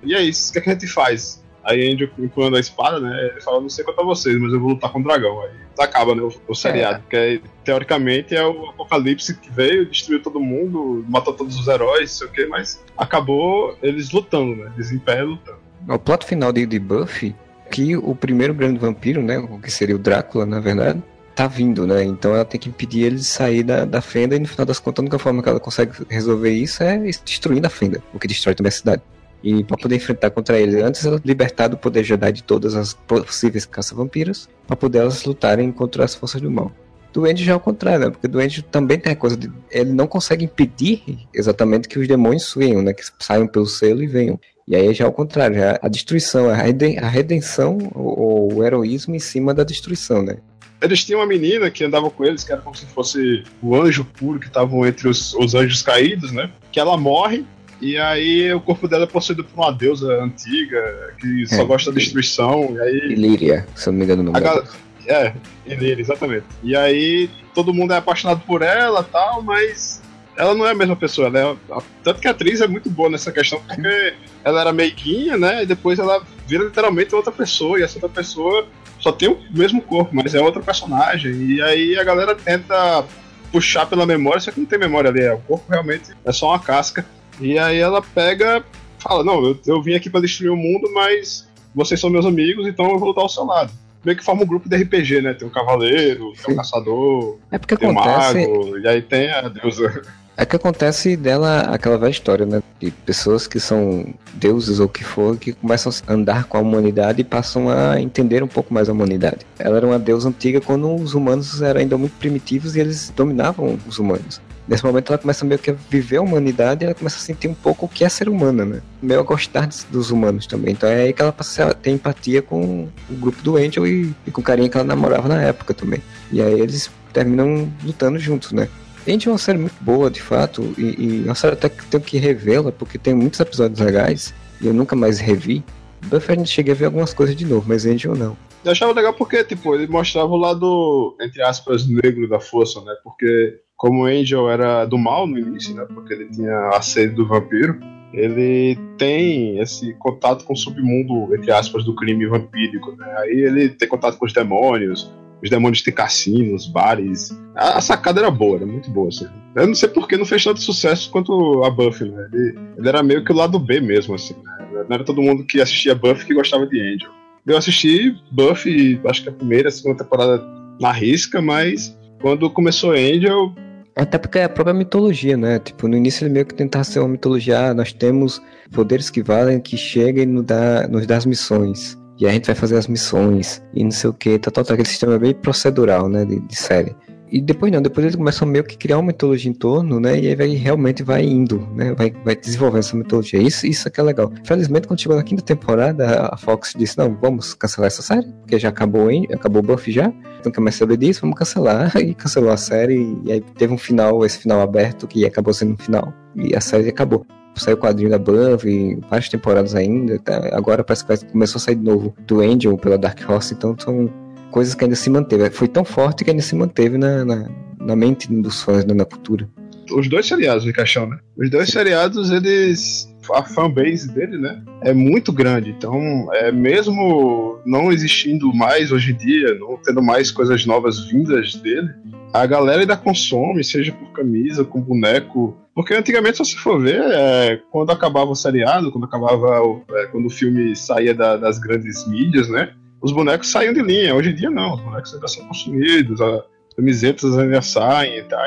E é isso, o que, é que a gente faz? Aí Angel empurrando a espada, né? Ele fala, não sei quanto a vocês, mas eu vou lutar com o dragão. Aí acaba, né? O, o seriado. É. Que aí, teoricamente é o apocalipse que veio, destruiu todo mundo, matou todos os heróis, não sei o que, mas acabou eles lutando, né? Eles lutando. O plot final de, de Buffy que o primeiro grande vampiro, né, o que seria o Drácula, na verdade, tá vindo, né? Então ela tem que impedir ele de sair da, da fenda e no final das contas a única forma que ela consegue resolver isso é destruindo a fenda, o que destrói também a cidade. E para poder enfrentar contra ele, antes ela libertar do poder Jedi de todas as possíveis caça-vampiros, para poder elas lutarem contra as forças do mal. Duende já é o contrário, né? Porque Duende também tem a coisa de. Ele não consegue impedir exatamente que os demônios venham, né? Que saiam pelo selo e venham. E aí já é o contrário, já a destruição, a redenção, o, o heroísmo em cima da destruição, né? Eles tinham uma menina que andava com eles, que era como se fosse o anjo puro que estavam entre os, os anjos caídos, né? Que ela morre e aí o corpo dela é possuído por uma deusa antiga que só é, gosta da destruição. E aí... Ilíria, se eu não me engano o nome gal... É, Ilíria, exatamente. E aí todo mundo é apaixonado por ela tal, mas ela não é a mesma pessoa. Ela é, tanto que a atriz é muito boa nessa questão, porque ela era meiguinha, né? E depois ela vira literalmente outra pessoa, e essa outra pessoa só tem o mesmo corpo, mas é outra personagem. E aí a galera tenta puxar pela memória, só que não tem memória ali. É, o corpo realmente é só uma casca. E aí ela pega, fala: Não, eu, eu vim aqui para destruir o mundo, mas vocês são meus amigos, então eu vou lutar ao seu lado meio que forma um grupo de RPG, né? Tem um cavaleiro, tem um caçador, é porque tem acontece... um mago, e aí tem a deusa. É que acontece dela aquela velha história, né? De pessoas que são deuses ou que for, que começam a andar com a humanidade e passam a entender um pouco mais a humanidade. Ela era uma deusa antiga quando os humanos eram ainda muito primitivos e eles dominavam os humanos. Nesse momento ela começa meio que a viver a humanidade e ela começa a sentir um pouco o que é ser humana, né? Meio a gostar dos humanos também. Então é aí que ela passa a ter empatia com o grupo do Angel e, e com o carinha que ela namorava na época também. E aí eles terminam lutando juntos, né? Angel é uma série muito boa, de fato, e, e é uma série até que tenho que revê-la, porque tem muitos episódios legais, e eu nunca mais revi. Buffy cheguei a ver algumas coisas de novo, mas Angel não. Eu achava legal porque, tipo, ele mostrava o lado, entre aspas, negro da força, né? Porque como Angel era do mal no início, né? Porque ele tinha a sede do vampiro, ele tem esse contato com o submundo, entre aspas, do crime vampírico, né? Aí ele tem contato com os demônios, os demônios têm cassinos, bares. A, a, sacada era boa, era muito boa. Assim. Eu não sei porque não fez tanto sucesso quanto a Buffy, né? Ele, ele era meio que o lado B mesmo, assim. Né? Não era todo mundo que assistia Buffy que gostava de Angel. Eu assisti Buffy, acho que a primeira, a segunda temporada na risca, mas quando começou Angel. Até porque é a própria mitologia, né? Tipo, no início ele meio que tentava ser uma mitologia, ah, nós temos poderes que valem, que chegam e nos dá as missões e a gente vai fazer as missões e não sei o que, tá, tá, tá, aquele sistema bem procedural, né, de, de, série. E depois não, depois eles começam meio que criar uma mitologia em torno, né, e aí vai, realmente vai indo, né, vai, vai desenvolvendo essa mitologia. Isso, isso é que é legal. Felizmente, quando chegou na quinta temporada, a Fox disse, não, vamos cancelar essa série, porque já acabou, hein, acabou o Buffy já, não quer mais saber disso, vamos cancelar, e cancelou a série, e aí teve um final, esse final aberto, que acabou sendo um final, e a série acabou saiu o quadrinho da Buffy, várias temporadas ainda. Tá? Agora parece que começou a sair de novo do Angel pela Dark Horse, então são coisas que ainda se manteve. Foi tão forte que ainda se manteve na, na, na mente dos fãs, né, na cultura. Os dois seriados, caixão, né? Os dois seriados, eles. A fanbase dele, né? É muito grande. Então, é mesmo não existindo mais hoje em dia, não tendo mais coisas novas vindas dele, a galera ainda consome, seja por camisa, com boneco. Porque antigamente, se você for ver, é, quando acabava o seriado, quando acabava o, é, quando o filme saía da, das grandes mídias, né? Os bonecos saíam de linha. Hoje em dia não, os bonecos ainda são consumidos. A, camisetas ainda saem e tal.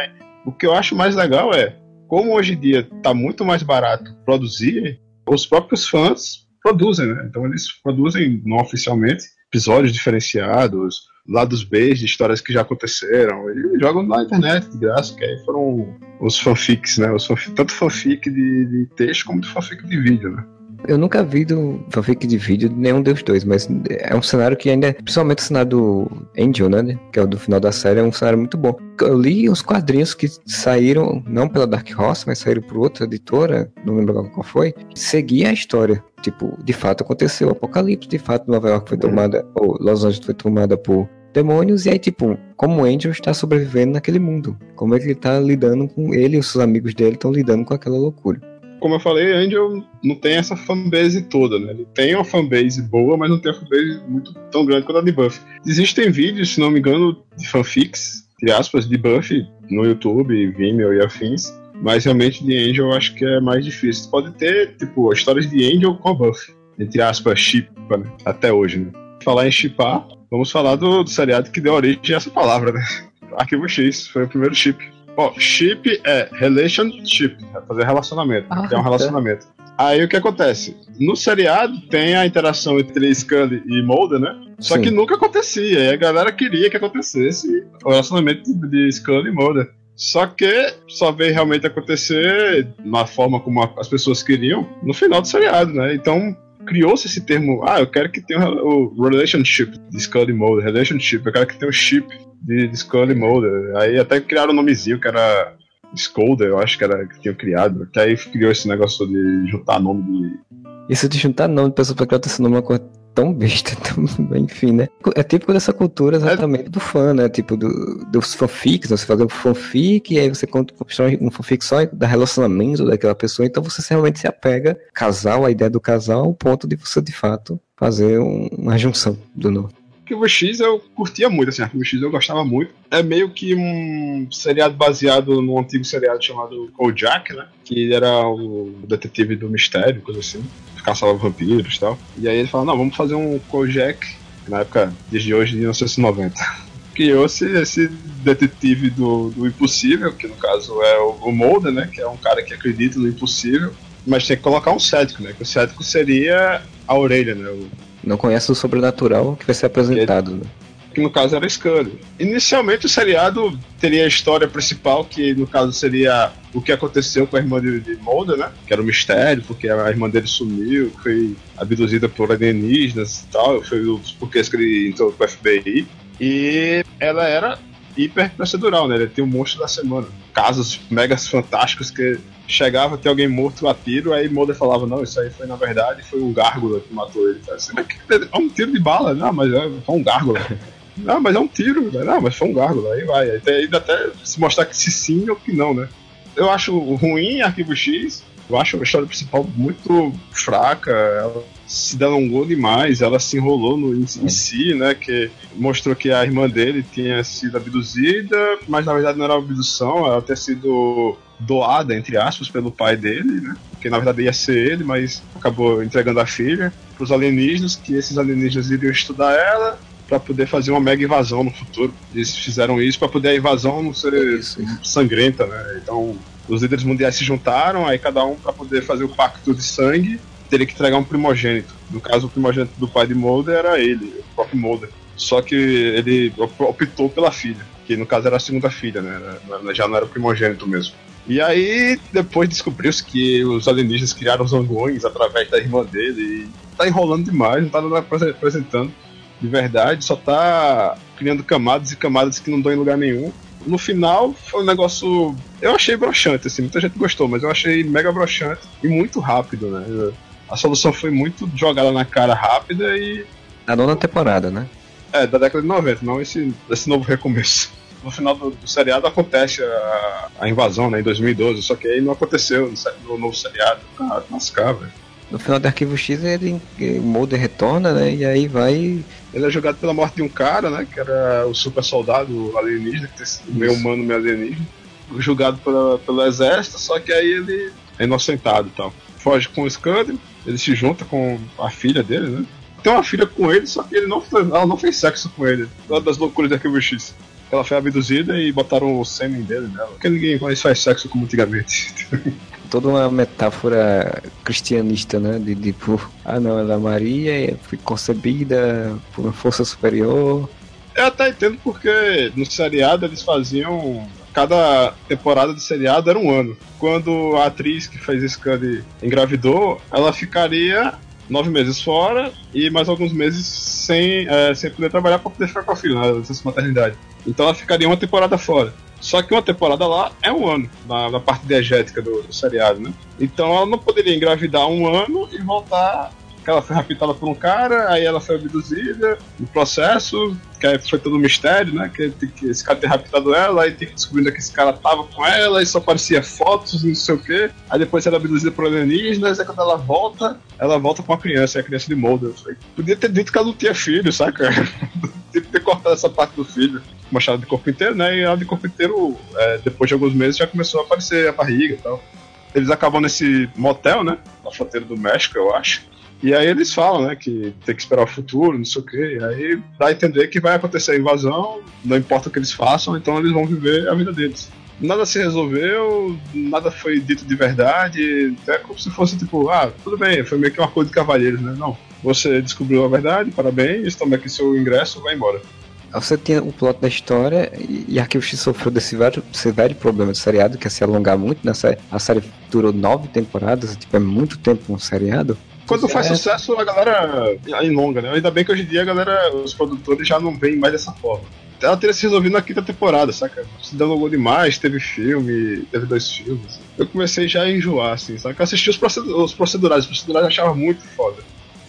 O que eu acho mais legal é, como hoje em dia está muito mais barato produzir, os próprios fãs produzem, né? Então eles produzem não oficialmente episódios diferenciados, lados B de histórias que já aconteceram, e jogam na internet de graça, que aí foram os fanfics, né? Os tanto fanfic de, de texto como de fanfic de vídeo, né? Eu nunca vi do fanfic de vídeo de nenhum dos dois, mas é um cenário que ainda, principalmente o cenário do Angel, né? Que é o do final da série, é um cenário muito bom. Eu li os quadrinhos que saíram, não pela Dark Horse, mas saíram por outra editora, não lembro qual foi, seguia a história. Tipo, de fato aconteceu o apocalipse, de fato Nova York foi tomada, ou Los Angeles foi tomada por demônios, e aí, tipo, como o Angel está sobrevivendo naquele mundo. Como é que ele está lidando com ele e os seus amigos dele estão lidando com aquela loucura como eu falei, Angel não tem essa fanbase toda, né? Ele tem uma fanbase boa, mas não tem uma fanbase muito tão grande quanto a de Buffy. Existem vídeos, se não me engano, de fanfics, entre aspas, de Buffy no YouTube, Vimeo e afins, mas realmente de Angel eu acho que é mais difícil. Pode ter, tipo, histórias de Angel com a Buffy, entre aspas, chip, né? até hoje, né? Falar em chipar, vamos falar do, do seriado que deu origem a essa palavra, né? Arquivo X, foi o primeiro chip. Ó, chip é relationship, é fazer relacionamento, ah, é um relacionamento. Aí o que acontece? No seriado tem a interação entre Scully e Mulder, né? Só Sim. que nunca acontecia. E a galera queria que acontecesse o relacionamento de Scully e Mulder. Só que só veio realmente acontecer na forma como as pessoas queriam no final do seriado, né? Então criou-se esse termo, ah, eu quero que tenha o relationship de Scully Mulder, relationship, eu quero que tenha o chip de, de Scully Mulder. Aí até criaram um nomezinho que era Scolder, eu acho que era que tinham criado. Que aí criou esse negócio de juntar nome de. Isso de juntar nome de pessoa pra criar esse nome é uma coisa tão besta, tão, enfim, né? É típico dessa cultura exatamente é... do fã, né? Tipo, do, dos fanfics, né? você fazer um fanfic e aí você constrói um fanfic só da relacionamento daquela pessoa, então você realmente se apega casal, a ideia do casal, ao ponto de você de fato fazer um, uma junção do novo. Arquivo X eu curtia muito, assim, Arquivo X eu gostava muito. É meio que um seriado baseado num antigo seriado chamado Kojak, né? Que era o detetive do mistério, coisa assim. Caçava vampiros e tal. E aí ele fala, não, vamos fazer um Kojak, na época, desde hoje, de 1990. Criou-se esse detetive do, do impossível, que no caso é o, o Mulder, né? Que é um cara que acredita no impossível. Mas tem que colocar um cético, né? Que o cético seria a orelha, né? O, não conhece o sobrenatural que vai ser apresentado, né? Que no caso era Scully. Inicialmente o seriado teria a história principal, que no caso seria o que aconteceu com a irmã de, de Mulder, né? Que era um mistério, porque a irmã dele sumiu, foi abduzida por alienígenas e tal, foi um dos porquês que ele entrou pro FBI. E ela era hiper procedural, né? Ele tinha um monstro da semana. Casos megas fantásticos que chegava a ter alguém morto a tiro, aí Mulder falava, não, isso aí foi na verdade, foi um gárgula que matou ele. Assim, mas que, é um tiro de bala, não, mas é, um gárgula. não, mas é um tiro, né? não, mas foi um gárgula, aí vai. Ainda até se mostrar que se sim ou que não, né? Eu acho ruim Arquivo X, eu acho a história principal muito fraca, ela se delongou demais, ela se enrolou no, em, em, si, né? Que mostrou que a irmã dele tinha sido abduzida, mas na verdade não era uma abdução, ela tinha sido doada, entre aspas, pelo pai dele, né? Que na verdade ia ser ele, mas acabou entregando a filha para os alienígenas, que esses alienígenas iriam estudar ela para poder fazer uma mega invasão no futuro. Eles fizeram isso para poder a invasão não ser isso, isso. sangrenta, né? Então os líderes mundiais se juntaram, aí cada um para poder fazer o pacto de sangue teria que entregar um primogênito. No caso, o primogênito do pai de Mulder era ele, o próprio Mulder. Só que ele optou pela filha, que no caso era a segunda filha, né? Já não era o primogênito mesmo. E aí, depois descobriu-se que os alienígenas criaram os zangões através da irmã dele. E tá enrolando demais, não tá apresentando de verdade, só tá criando camadas e camadas que não dão em lugar nenhum. No final, foi um negócio. Eu achei broxante, assim, muita gente gostou, mas eu achei mega broxante e muito rápido, né? A solução foi muito jogada na cara rápida e. A nona temporada, né? É, da década de 90, não esse, esse novo recomeço. No final do, do seriado acontece a, a, invasão, né, em 2012, só que aí não aconteceu no, no novo seriado. Ah, lascar, velho. No final do Arquivo X, ele, o Mulder retorna, né, e aí vai... Ele é jogado pela morte de um cara, né, que era o super soldado alienígena, que tem meio humano, meio alienígena, julgado pela, pelo exército, só que aí ele é inocentado e tal. Foge com o Scudder, ele se junta com a filha dele, né, tem uma filha com ele, só que ele não, ela não fez sexo com ele. Uma das loucuras do Arquivo X. Ela foi abduzida e botaram o sêmen dele nela. Porque ninguém mais faz sexo como antigamente. Toda uma metáfora cristianista, né? De tipo, ah não, ela é Maria e foi concebida por uma força superior. Eu até entendo porque no seriado eles faziam cada temporada de seriado era um ano. Quando a atriz que fez Scully engravidou, ela ficaria nove meses fora e mais alguns meses sem, é, sem poder trabalhar para poder ficar com a filha, na licença maternidade. Então ela ficaria uma temporada fora. Só que uma temporada lá é um ano, na, na parte diegética do, do seriado, né? Então ela não poderia engravidar um ano e voltar ela foi raptada por um cara, aí ela foi abduzida, no processo, que foi todo um mistério, né? Que, que esse cara ter raptado ela, aí tem que descobrir que esse cara tava com ela, e só aparecia fotos, não sei o quê. Aí depois ela é abduzida por alienígenas, aí quando ela volta, ela volta com a criança, é a criança de Mulder. Podia ter dito que ela não tinha filho, saca? Tem que ter cortado essa parte do filho. Mostrado de corpo inteiro, né? E ela de corpo inteiro, é, depois de alguns meses, já começou a aparecer a barriga e tal. Eles acabam nesse motel, né? Na fronteira do México, eu acho. E aí eles falam, né, que tem que esperar o futuro, não sei o quê. E aí dá a entender que vai acontecer a invasão, não importa o que eles façam, então eles vão viver a vida deles. Nada se resolveu, nada foi dito de verdade, é como se fosse tipo, ah, tudo bem, foi meio que uma coisa de cavalheiros, né? Não, você descobriu a verdade, parabéns, toma aqui seu ingresso, vai embora. Você tinha o plot da história e Arquivo X sofreu desse velho, desse velho problema do seriado, que é se alongar muito série. A série durou nove temporadas, tipo, é muito tempo um seriado. Quando faz é. sucesso, a galera longa, né? Ainda bem que hoje em dia a galera, os produtores já não veem mais dessa forma. Ela teria se resolvido na quinta temporada, saca? Se delongou demais, teve filme, teve dois filmes. Eu comecei já a enjoar, assim, saca? Eu assisti os, os procedurais, os procedurais eu achava muito foda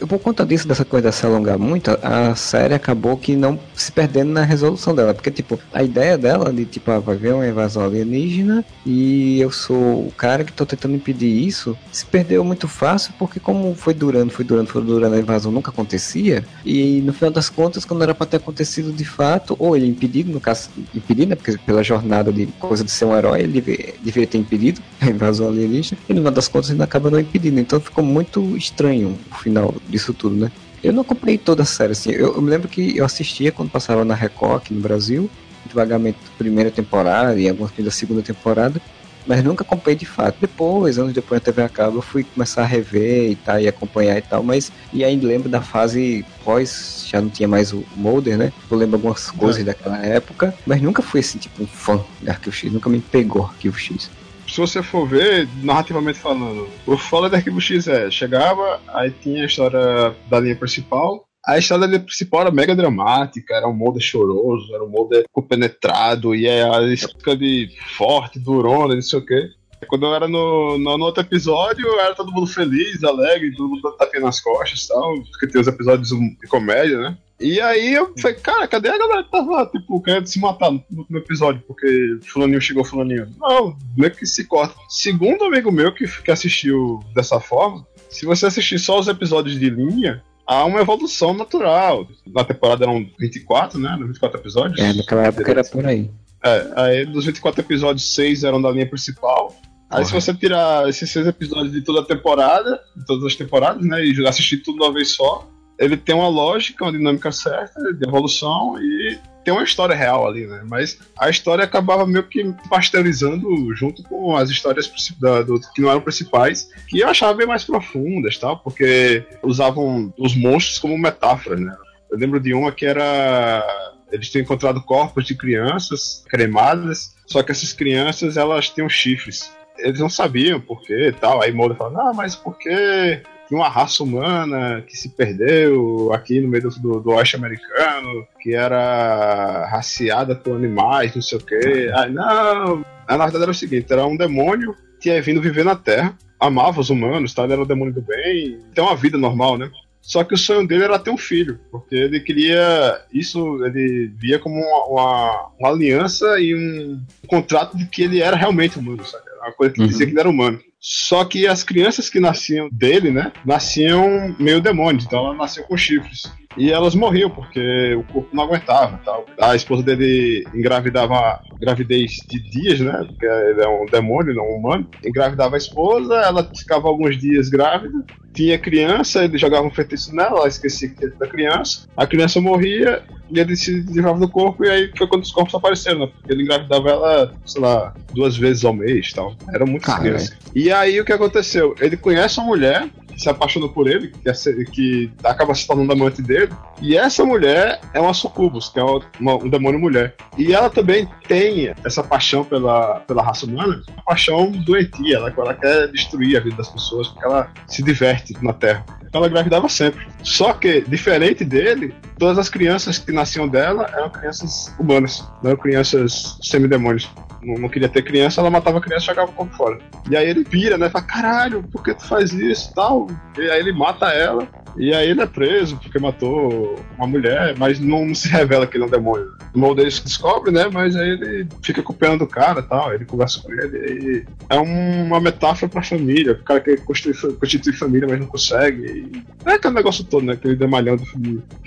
por conta disso, dessa coisa de se alongar muito, a série acabou que não se perdendo na resolução dela. Porque, tipo, a ideia dela de, tipo, ah, vai haver uma invasão alienígena e eu sou o cara que tô tentando impedir isso, se perdeu muito fácil porque como foi durando, foi durando, foi durando, a invasão nunca acontecia. E no final das contas, quando era pra ter acontecido de fato, ou ele impedido, no caso, impedido, né? Porque pela jornada de coisa de ser um herói, ele deveria ter impedido a invasão alienígena. E no final das contas, ele acaba não impedindo. Então ficou muito estranho o final disso tudo, né? Eu não comprei toda a série, assim. Eu, eu, me lembro que eu assistia quando passava na Record aqui no Brasil, devagamente primeira temporada e algumas coisas da segunda temporada, mas nunca comprei de fato. Depois, anos depois na TV a cabo, eu fui começar a rever e tal, e acompanhar e tal, mas e ainda lembro da fase pós, já não tinha mais o Molder, né? Eu lembro algumas coisas é. daquela época, mas nunca fui assim, tipo, um fã de Arquivo X, nunca me pegou Arquivo X se você for ver, narrativamente falando, o foda do Arquivo X é, chegava, aí tinha a história da linha principal, a história da linha principal era mega dramática, era um molde choroso, era um molde compenetrado, e é a escuta de forte, durona, não sei o quê. Quando eu era no, no, no, outro episódio, era todo mundo feliz, alegre, todo mundo tapinha nas costas e tal, porque tem os episódios de comédia, né? E aí eu falei, cara, cadê a galera que tava, tipo, querendo se matar no, no episódio, porque fulaninho chegou fulaninho. Não, meio que se corta. Segundo amigo meu que, que assistiu dessa forma, se você assistir só os episódios de linha, há uma evolução natural. Na temporada eram 24, né? 24 episódios. É, naquela época era por aí. É, aí dos 24 episódios, 6 eram da linha principal. Aí se você tirar esses seis episódios de toda a temporada, de todas as temporadas, né, e assistir tudo de uma vez só, ele tem uma lógica, uma dinâmica certa de evolução e tem uma história real ali, né? Mas a história acabava meio que pasteurizando junto com as histórias da, do, que não eram principais, que eu achava bem mais profundas, tal, porque usavam os monstros como metáforas, né? Eu lembro de uma que era eles tinham encontrado corpos de crianças cremadas, só que essas crianças elas tinham chifres. Eles não sabiam por quê e tal. Aí Mulder fala, ah, mas por que de uma raça humana que se perdeu aqui no meio do, do, oeste americano, que era raciada por animais, não sei o quê. Aí, não. Na verdade era o seguinte: era um demônio que tinha vindo viver na Terra, amava os humanos, tá? ele era o demônio do bem, tem uma vida normal, né? Só que o sonho dele era ter um filho, porque ele queria. Isso ele via como uma, uma, uma aliança e um contrato de que ele era realmente humano, sabe? Uma coisa que uhum. dizia que ele era humano. Só que as crianças que nasciam dele, né, nasciam meio demônios, então ela nasceu com chifres. E elas morriam porque o corpo não aguentava. Tal. A esposa dele engravidava gravidez de dias, né? Porque ele é um demônio, não um humano. Engravidava a esposa, ela ficava alguns dias grávida, tinha criança, ele jogava um feitiço nela, ela esquecia que era da criança, a criança morria e ele se livrava do corpo, e aí foi quando os corpos apareceram, né? Porque ele engravidava ela, sei lá, duas vezes ao mês tal. Era muito criança. E aí o que aconteceu? Ele conhece uma mulher se apaixona por ele, que, é, que acaba se tornando amante dele. E essa mulher é uma sucubus, que é uma, um demônio mulher. E ela também tem essa paixão pela, pela raça humana, uma paixão doentia, ela, ela quer destruir a vida das pessoas, porque ela se diverte na Terra. Então ela engravidava sempre. Só que, diferente dele, todas as crianças que nasciam dela eram crianças humanas, não eram crianças semidemônios não, queria ter criança, ela matava a criança e jogava o corpo fora. E aí ele pira, né? Fala, caralho, por que tu faz isso tal? E aí ele mata ela. E aí ele é preso porque matou uma mulher, mas não, se revela que ele é um demônio. O irmão dele descobre, né? Mas aí ele fica culpando o cara e tal. Ele conversa com ele. é um, uma metáfora pra família. O cara quer constituir, constituir família, mas não consegue. É aquele negócio todo, né? Aquele demalhão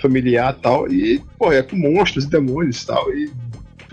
familiar e tal. E, pô, é com monstros e demônios e tal. E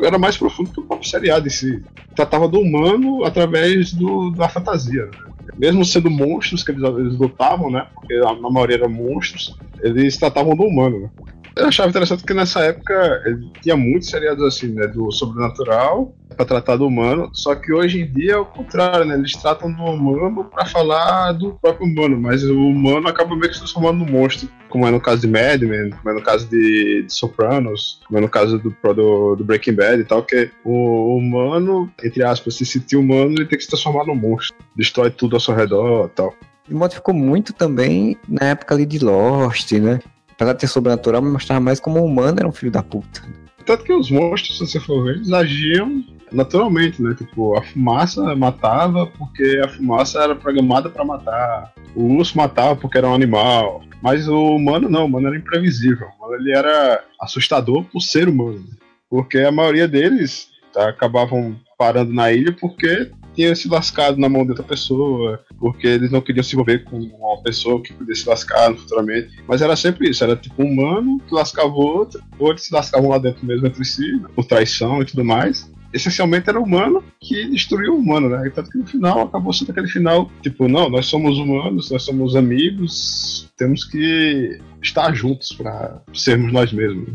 era mais profundo que o próprio seriado em si. Tratava do humano através do, da fantasia. Né? Mesmo sendo monstros que eles, eles lutavam, né? Porque a, a maioria eram monstros, eles tratavam do humano. Né? Eu achava interessante que nessa época tinha muitos seriados assim, né? Do sobrenatural para tratar do humano, só que hoje em dia é o contrário, né? Eles tratam do humano para falar do próprio humano, mas o humano acaba meio que se transformando no monstro, como é no caso de Mad Men, como é no caso de, de Sopranos, como é no caso do, do, do, Breaking Bad e tal, que o humano, entre aspas, se sentir humano, ele tem que se transformar no monstro, destrói tudo ao seu redor e tal. E modificou muito também na época ali de Lost, né? Apesar de ter sobrenatural, me mostrava mais como humano era um filho da puta. Tanto que os monstros, se você for ver, eles agiam naturalmente, né? Tipo, a fumaça matava porque a fumaça era programada para matar. O urso matava porque era um animal. Mas o humano não, o humano era imprevisível. Ele era assustador por ser humano. Porque a maioria deles tá, acabavam parando na ilha porque tinha se lascado na mão de outra pessoa, porque eles não queriam se envolver com uma pessoa que podia se lascar futuramente. Mas era sempre isso, era tipo um humano que lascava o outro, ou eles se lascavam lá dentro mesmo entre si, por traição e tudo mais essencialmente era humano que destruiu o humano, né? E tanto que no final acabou sendo aquele final, tipo, não, nós somos humanos, nós somos amigos, temos que estar juntos para sermos nós mesmos.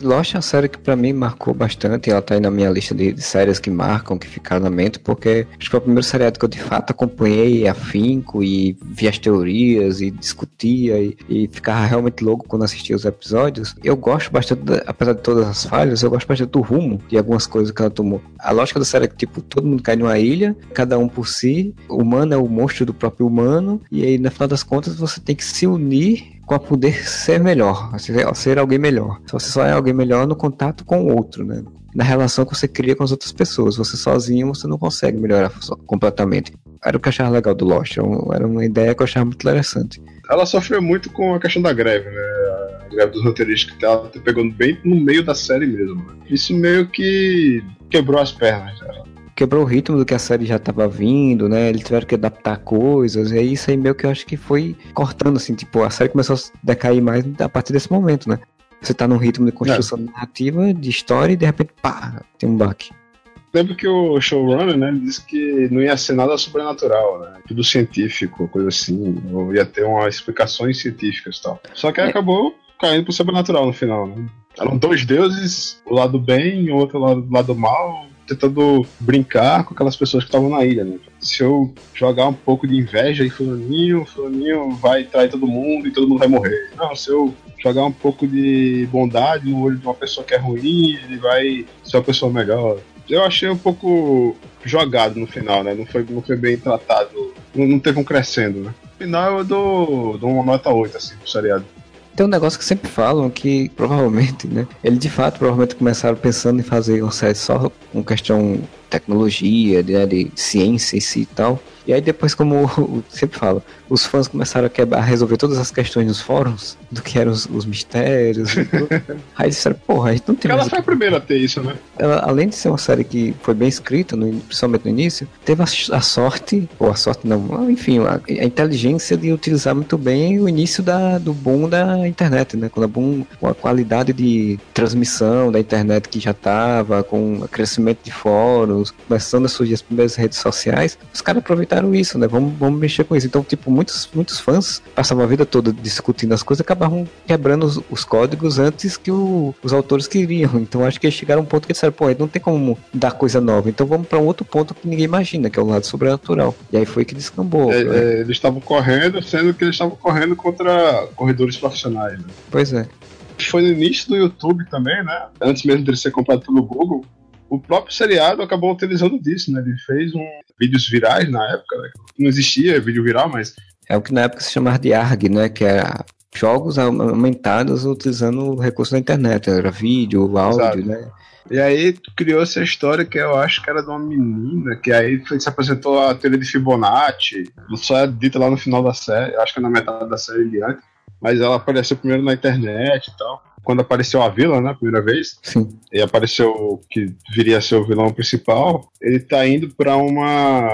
Lost é uma série que para mim marcou bastante, ela tá aí na minha lista de, de, séries que marcam, que ficaram na mente, porque acho que foi o primeiro seriado que eu de fato acompanhei afinco e vi as teorias e discutia e, e ficava realmente louco quando assistia os episódios. Eu gosto bastante, apesar de todas as falhas, eu gosto bastante do rumo de algumas coisas que ela tomou. A lógica da série é que, tipo, todo mundo cai numa ilha, cada um por si, o humano é o monstro do próprio humano, e aí, no final das contas, você tem que se unir para poder ser melhor, ser alguém melhor. Você só é alguém melhor no contato com o outro, né? Na relação que você cria com as outras pessoas. Você sozinho você não consegue melhorar completamente. Era o que eu achava legal do Lost, era uma ideia que eu achava muito interessante. Ela sofreu muito com a questão da greve, né? A greve dos roteiristas que ela pegando bem no meio da série mesmo. Né? Isso meio que quebrou as pernas. Quebrou o ritmo do que a série já estava vindo, né? Eles tiveram que adaptar coisas, e aí isso aí meio que eu acho que foi cortando, assim, tipo, a série começou a decair mais a partir desse momento, né? Você tá num ritmo de construção é. narrativa, de história, e de repente, pá, tem um baque. Lembro que o showrunner, né, disse que não ia ser nada sobrenatural, né? Tudo científico, coisa assim, ou ia ter umas explicações científicas e tal. Só que é. acabou caindo pro sobrenatural no final, né? Eram dois deuses, o lado bem e o outro lado, lado mal, tentando brincar com aquelas pessoas que estavam na ilha, né? Se eu jogar um pouco de inveja em fulaninho, fulaninho vai trair todo mundo e todo mundo vai morrer. Não, se eu jogar um pouco de bondade no olho de uma pessoa que é ruim, ele vai ser uma pessoa melhor. Eu achei um pouco jogado no final, né? Não foi, não foi bem tratado. Não, não teve um crescendo, né? No final eu dou, dou uma nota 8, assim, pro seriado. Tem um negócio que sempre falam que provavelmente, né? Ele de fato provavelmente começaram pensando em fazer uma série só com questão tecnologia, de, né, de ciência em si e tal. E aí depois, como eu sempre falo, os fãs começaram a, quebrar, a resolver todas as questões nos fóruns, do que eram os, os mistérios e tudo. aí disseram, porra, a gente não tem Ela foi a primeira a ter isso, né? Ela, além de ser uma série que foi bem escrita, no, principalmente no início, teve a, a sorte, ou a sorte não, enfim, a, a, inteligência de utilizar muito bem o início da, do boom da internet, né? Quando a boom, com a qualidade de transmissão da internet que já estava, com o crescimento de fóruns, começando a surgir as primeiras redes sociais, os caras aproveitaram aproveitaram isso, né? Vamos, vamos mexer com isso. Então, tipo, muitos, muitos fãs passavam a vida toda discutindo as coisas acabavam quebrando os, os códigos antes que o, os autores queriam. Então, acho que eles chegaram a um ponto que disseram, pô, não tem como dar coisa nova. Então, vamos para um outro ponto que ninguém imagina, que é o lado sobrenatural. E aí foi que descambou. É, né? é, eles estavam correndo, sendo que eles estavam correndo contra corredores profissionais. Né? Pois é. Foi no início do YouTube também, né? Antes mesmo dele ser comprado pelo Google, o próprio seriado acabou utilizando disso, né? Ele fez um vídeos virais na época, né? não existia vídeo viral, mas é o que na época se chamava de ARG, né? Que era jogos aumentados utilizando o recurso da internet, era vídeo, áudio, Exato. né? E aí criou essa história que eu acho que era de uma menina, que aí se apresentou a teoria de Fibonacci, só é dita lá no final da série, acho que é na metade da série diante, mas ela apareceu primeiro na internet e tal quando apareceu a vila, né, primeira vez, Sim. e apareceu que viria a ser o vilão principal, ele tá indo para uma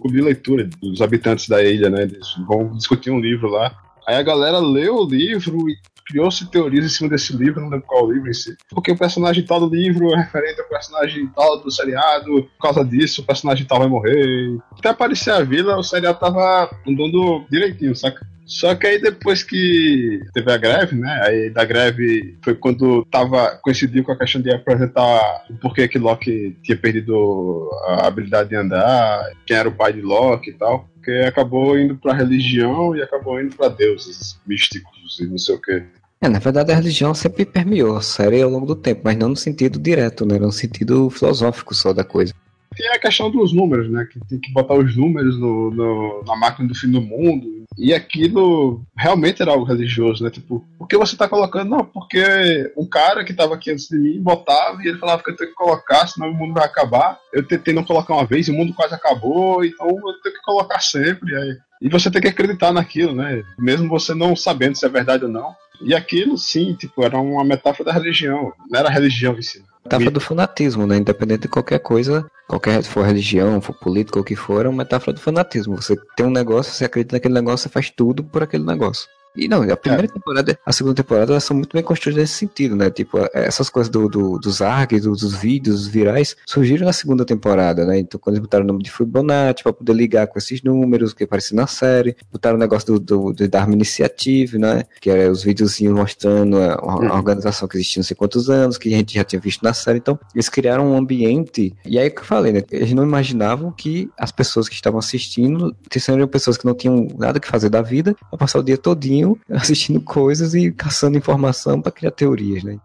clube de leitura dos habitantes da ilha, né, eles vão discutir um livro lá. Aí a galera leu o livro e criou-se teorias em cima desse livro, não lembro qual o livro em si. Porque o personagem tal do livro é referente ao personagem tal do seriado, por causa disso o personagem tal vai morrer. Até aparecer a vila, o seriado tava andando direitinho, saca? Só que aí depois que teve a greve, né? Aí da greve foi quando tava coincidiu com a questão de apresentar o porquê que Loki tinha perdido a habilidade de andar, quem era o pai de Loki e tal. Porque acabou indo pra religião e acabou indo pra deuses místicos e não sei o que. É, na verdade a religião sempre permeou a série ao longo do tempo, mas não no sentido direto, né? No sentido filosófico só da coisa tem a questão dos números, né? Que tem que botar os números no, no, na máquina do fim do mundo. E aquilo realmente era algo religioso, né? Tipo, por que você tá colocando? Não, porque um cara que tava aqui antes de mim botava e ele falava que eu tenho que colocar, senão o mundo vai acabar. Eu tentei não colocar uma vez e o mundo quase acabou, então eu tenho que colocar sempre. Aí. E você tem que acreditar naquilo, né? Mesmo você não sabendo se é verdade ou não. E aquilo, sim, tipo, era uma metáfora da religião. Não era a religião em si. Metáfora do fanatismo, né? Independente de qualquer coisa, qualquer for religião, for política ou o que for, é uma metáfora do fanatismo. Você tem um negócio, você acredita naquele negócio, você faz tudo por aquele negócio. E não, a primeira é. temporada, a segunda temporada, elas são muito bem construídas nesse sentido, né? Tipo, essas coisas do, do dos ARGs, dos, dos vídeos virais, surgiram na segunda temporada, né? Então, quando eles botaram o nome de Fibonacci pra poder ligar com esses números que apareciam na série, botaram o negócio do, do, do Dharma Initiative, né? Que era os videozinhos mostrando a, a uhum. organização que existia não sei quantos anos, que a gente já tinha visto na série. Então, eles criaram um ambiente, e aí que eu falei, né? Eles não imaginavam que as pessoas que estavam assistindo seriam pessoas que não tinham nada que fazer da vida, a passar o dia todinho assistindo coisas e caçando informação para criar teorias, né?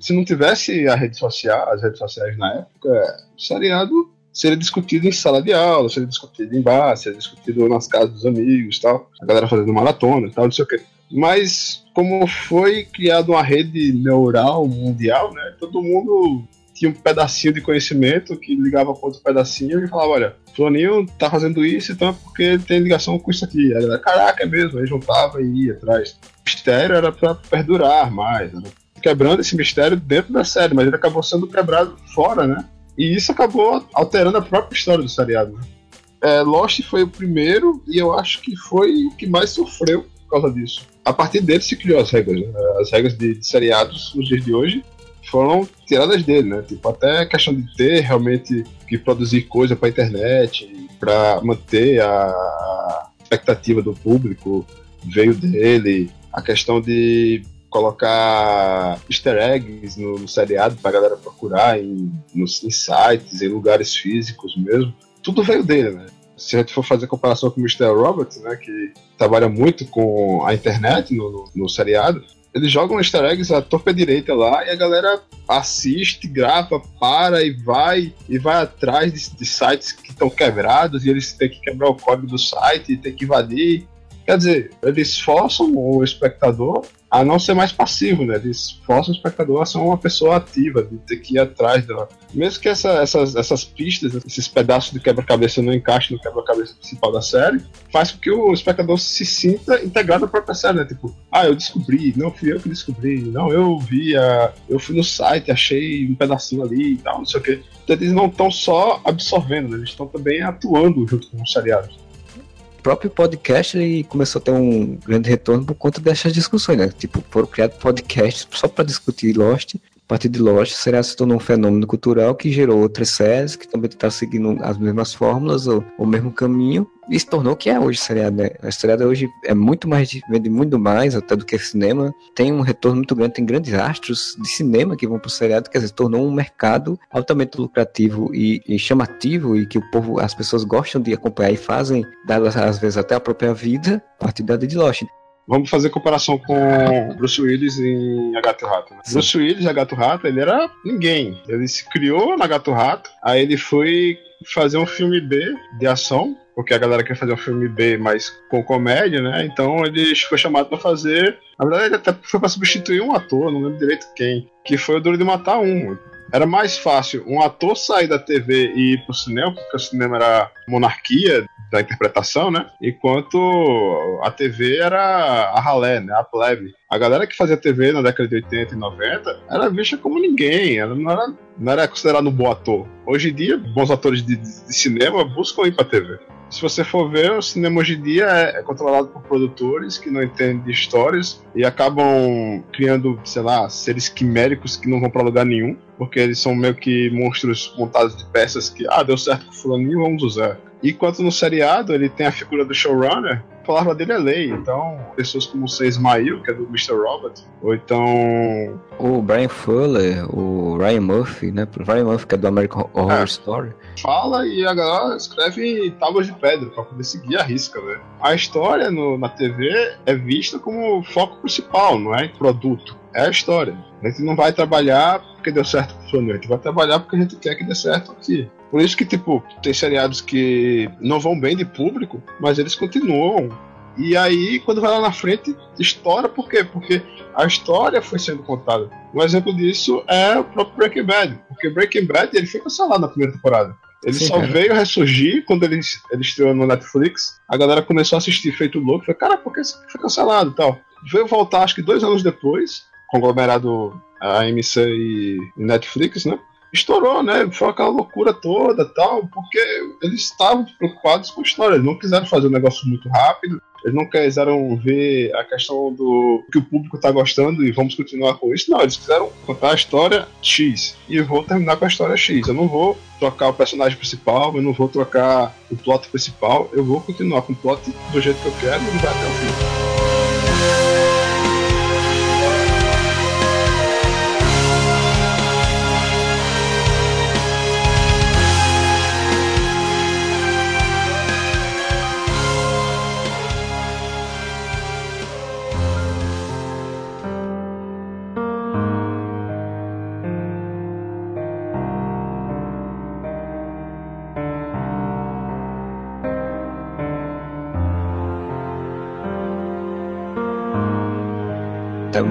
Se não tivesse a rede social, as redes sociais na época, o seriado seria discutido em sala de aula, seria discutido em bar, seria discutido nas casas dos amigos, tal, a galera fazendo maratona, tal, não sei o quê. Mas como foi criada uma rede neural mundial, né? Todo mundo tinha um pedacinho de conhecimento que ligava com outro pedacinho e falava, olha, Fulaninho tá fazendo isso, então é porque tem ligação com isso aqui. Aí caraca, é mesmo, aí juntava e ia atrás. O mistério era para perdurar mais, era quebrando esse mistério dentro da série, mas ele acabou sendo quebrado fora, né? E isso acabou alterando a própria história do seriado. Né? É, Lost foi o primeiro e eu acho que foi o que mais sofreu por causa disso. A partir dele se criou as regras, né? as regras de, de seriados nos dias de hoje foram tiradas dele, né? Tipo, até a questão de ter realmente que produzir coisa para internet, para manter a expectativa do público, veio dele. A questão de colocar easter eggs no, no seriado para galera procurar em, nos, em sites, em lugares físicos mesmo. Tudo veio dele, né? Se a gente for fazer comparação com o Mr. Robert, né, que trabalha muito com a internet no, no, no seriado, eles jogam easter eggs à torpe direita lá e a galera assiste, grava, para e vai e vai atrás de, de sites que estão quebrados e eles têm que quebrar o código do site e tem que invadir. Quer dizer, eles forçam o espectador a não ser mais passivo, né? Eles forçam o espectador a ser uma pessoa ativa, de ter que ir atrás dela. Mesmo que essa, essas, essas pistas, esses pedaços de quebra-cabeça não encaixem no quebra-cabeça principal da série, faz com que o espectador se sinta integrado à própria série, né? Tipo, ah, eu descobri, não fui eu que descobri, não, eu vi, a, eu fui no site, achei um pedacinho ali e tal, não sei o quê. Então eles não estão só absorvendo, né? Eles estão também atuando junto com os seriados próprio podcast ele começou a ter um grande retorno por conta dessas discussões, né? Tipo, foram criados podcasts só para discutir Lost a partir de Lost, seriado se tornou um fenômeno cultural que gerou outras séries que também estavam seguindo as mesmas fórmulas ou o mesmo caminho e se tornou o que é hoje o seriado, né? A seriado hoje é muito mais, vende muito mais até do que cinema, tem um retorno muito grande, tem grandes astros de cinema que vão pro seriado, quer dizer, tornou um mercado altamente lucrativo e, e, chamativo e que o povo, as pessoas gostam de acompanhar e fazem, dadas às vezes até a própria vida, a partir da de Lost. Vamos fazer comparação com Bruce Willis em A Gato Rato. Né? Bruce Willis, A Gato Rato, ele era ninguém. Ele se criou na Gato Rato, aí ele foi fazer um filme B de ação, porque a galera quer fazer um filme B, mas com comédia, né? Então ele foi chamado para fazer. Na verdade, ele até foi para substituir um ator, não lembro direito quem, que foi o Duro de Matar Um. Era mais fácil um ator sair da TV e ir pro cinema, porque o cinema era monarquia da interpretação, né? Enquanto a TV era a ralé, né? A plebe. A galera que fazia TV na década de 80 e 90 era vista como ninguém, ela não era, não era considerado um bom ator. Hoje em dia, bons atores de, de, cinema buscam ir pra TV se você for ver, o cinema hoje em dia é, é, controlado por produtores que não entendem de histórias e acabam criando, sei lá, seres quiméricos que não vão para lugar nenhum, porque eles são meio que monstros montados de peças que, ah, deu certo com fulaninho, vamos usar. Enquanto no seriado ele tem a figura do showrunner, palavra dele é lei. Então, pessoas como o Ismail, que é do Mr. Robot, ou então. O Brian Fuller, o Ryan Murphy, né? O Ryan Murphy, que é do American Horror é, Story. Fala e a galera escreve tábuas de pedra para poder seguir a risca, né? A história no, na TV é vista como foco principal, não é produto. É a história. A gente não vai trabalhar porque deu certo com o a gente vai trabalhar porque a gente quer que dê certo aqui. Por isso que, tipo, tem seriados que não vão bem de público, mas eles continuam. E aí, quando vai lá na frente, estoura por quê? Porque a história foi sendo contada. Um exemplo disso é o próprio Breaking Bad. Porque Breaking Bad ele foi cancelado na primeira temporada. Ele Sim, só cara. veio ressurgir quando ele, ele estreou no Netflix. A galera começou a assistir feito louco. Foi, cara, por que foi cancelado e tal? Veio voltar, acho que dois anos depois, conglomerado a AMC e Netflix, né? Estourou, né? Foi aquela loucura toda tal, porque eles estavam preocupados com a história, eles não quiseram fazer um negócio muito rápido, eles não quiseram ver a questão do que o público está gostando e vamos continuar com isso. Não, eles quiseram contar a história X e vou terminar com a história X. Eu não vou trocar o personagem principal, eu não vou trocar o plot principal, eu vou continuar com o plot do jeito que eu quero e vai até o fim.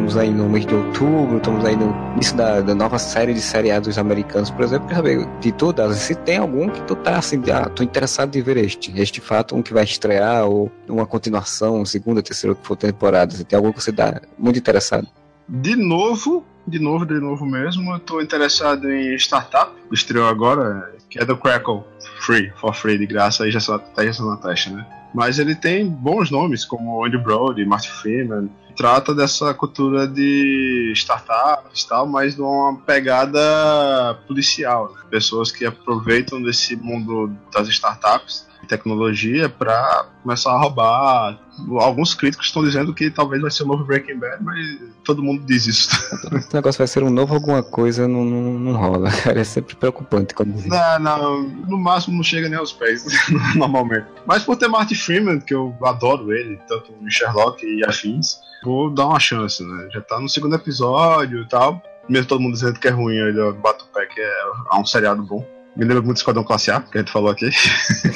Estamos aí no mês de outubro, estamos aí no início da, da nova série de seriados americanos, por exemplo. Quer saber de todas, se tem algum que tu tá assim, ah, tô interessado em ver este, este fato, um que vai estrear, ou uma continuação, segunda, terceira, que for temporada. Se tem algum que você dá muito interessado? De novo, de novo, de novo mesmo, eu tô interessado em Startup, estreou agora, que é do Crackle, free, for free, de graça, aí já só tá na testa, né? Mas ele tem bons nomes, como Andy Brody, Martin Freeman, trata dessa cultura de startups tal, mas numa pegada policial. Né? Pessoas que aproveitam desse mundo das startups tecnologia para começar a roubar. Alguns críticos estão dizendo que talvez vai ser o novo Breaking Bad, mas todo mundo diz isso. Esse negócio vai ser um novo alguma coisa, não, não, não rola, cara. É sempre preocupante quando diz Não, não, no máximo não chega nem aos pés, normalmente. Mas por ter Martin Freeman, que eu adoro ele, tanto em Sherlock e afins, vou dar uma chance, né? Já tá no segundo episódio e tal. Mesmo todo mundo dizendo que é ruim, eu bato o pé que é um seriado bom. Me lembra muito do Esquadrão Classe A, que a gente falou aqui.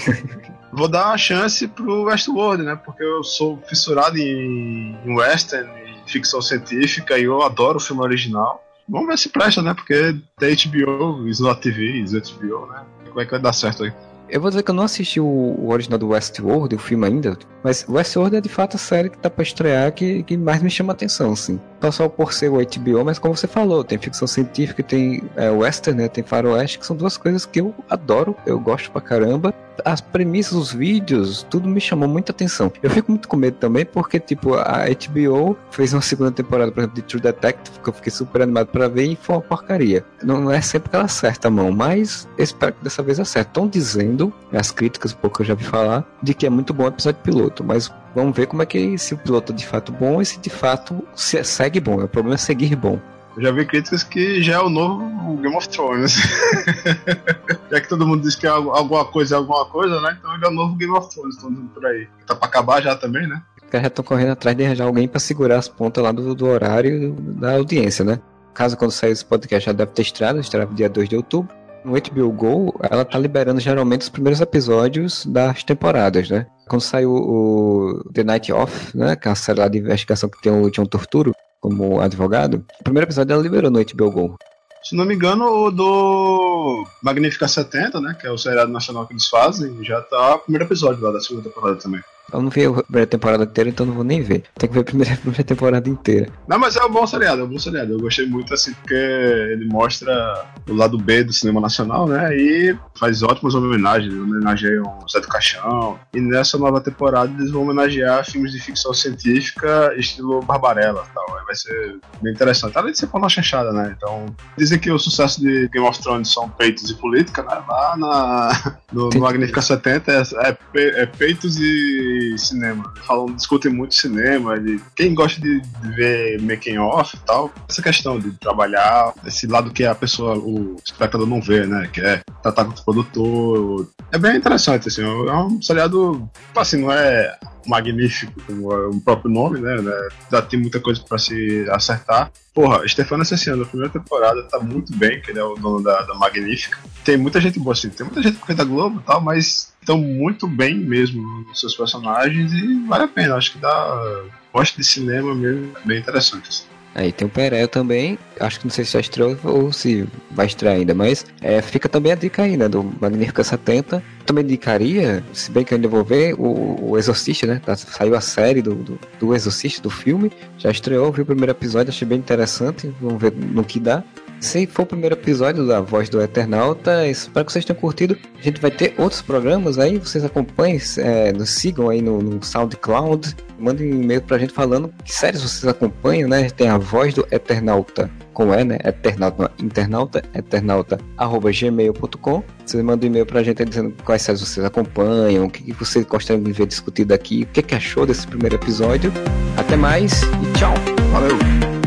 Vou dar uma chance pro Westworld, né? Porque eu sou fissurado em, em Western ficção científica e eu adoro o filme original. Vamos ver se presta, né? Porque tem HBO, Slot TV, HBO, né? Como é que vai dar certo aí? Eu vou dizer que eu não assisti o, o original do Westworld, o filme ainda, mas Westworld é de fato a série que tá pra estrear que, que mais me chama atenção, assim. Não só por ser o HBO, mas como você falou, tem ficção científica, tem é, western, né, tem faroeste, que são duas coisas que eu adoro, eu gosto pra caramba as premissas, os vídeos, tudo me chamou muita atenção. Eu fico muito com medo também, porque, tipo, a HBO fez uma segunda temporada, por exemplo, de True Detective, que eu fiquei super animado para ver e foi uma porcaria. Não, é sempre que ela acerta a mão, mas espero que dessa vez acerte. Estão dizendo, as críticas, pouco eu já vi falar, de que é muito bom o episódio piloto, mas vamos ver como é que se o piloto é de fato bom e se de fato se segue bom. O problema é seguir bom. Eu já vi críticas que já é o novo Game of Thrones. já que todo mundo diz que é alguma coisa é alguma coisa, né? Então ele é o novo Game of Thrones, todo por aí. Tá pra acabar já também, né? Os caras já estão correndo atrás de arranjar alguém para segurar as pontas lá do, do horário da audiência, né? Caso quando sair esse podcast já deve ter estreado, estreia dia 2 de outubro. No HBO Go, ela tá liberando geralmente os primeiros episódios das temporadas, né? Quando saiu o The Night Off, né? Que é a série lá de investigação que tem o John Torturo, como advogado, o primeiro episódio ela liberou no HBO. Se não me engano, o do Magnífica 70, né? Que é o seriado nacional que eles fazem, já tá o primeiro episódio lá da segunda temporada também. Eu não vi a primeira temporada inteira, então não vou nem ver. Tem que ver a primeira, a primeira temporada inteira. Não, mas é um bom seriado, é um bom seriado. Eu gostei muito, assim, porque ele mostra o lado B do cinema nacional, né? E faz ótimas homenagens. Homenageiam o Zé do Caixão. E nessa nova temporada eles vão homenagear filmes de ficção científica, estilo Barbarella e tal. Vai ser bem interessante. Além de ser uma chanchada, né? Então, dizem que o sucesso de Game of Thrones são peitos e política, né? Lá na, no, no Magnífica 70 é, é, é peitos e cinema. Falam, discutem muito cinema, de quem gosta de, ver making off e tal. Essa questão de trabalhar, esse lado que a pessoa, o espectador não vê, né? Que é tratar com o produtor. É bem interessante, assim. É um seriado, assim, não é magnífico, como é o próprio nome, né? né? Já tem muita coisa para se acertar. Porra, Stefano Assassino, a primeira temporada tá muito bem, que ele é o dono da, da Magnífica. Tem muita gente boa assim, tem muita gente que da Globo e tal, mas estão muito bem mesmo nos seus personagens e vale a pena. Acho que dá. Gosto de cinema mesmo, é bem interessante. Assim. Aí tem o Perel também, acho que não sei se já estreou ou se vai estrear ainda, mas é, fica também a dica aí, né, do Magnífica 70. Também indicaria, se bem que eu ainda vou ver, o, o Exorcista, né, tá, saiu a série do, do, do Exorcista, do filme, já estreou, vi o primeiro episódio, achei bem interessante, vamos ver no que dá. Se for o primeiro episódio da Voz do Eternauta, espero que vocês tenham curtido. A gente vai ter outros programas aí, vocês acompanhem, é, nos sigam aí no, no SoundCloud, mandem um e-mail pra gente falando que séries vocês acompanham, né? Tem a Voz do Eternauta, com E, né? Eternauta, internauta, eternauta, arroba gmail.com. Vocês mandam um e-mail pra gente dizendo quais séries vocês acompanham, o que, que vocês gostariam de ver discutido aqui, o que, que achou desse primeiro episódio. Até mais e tchau! Valeu!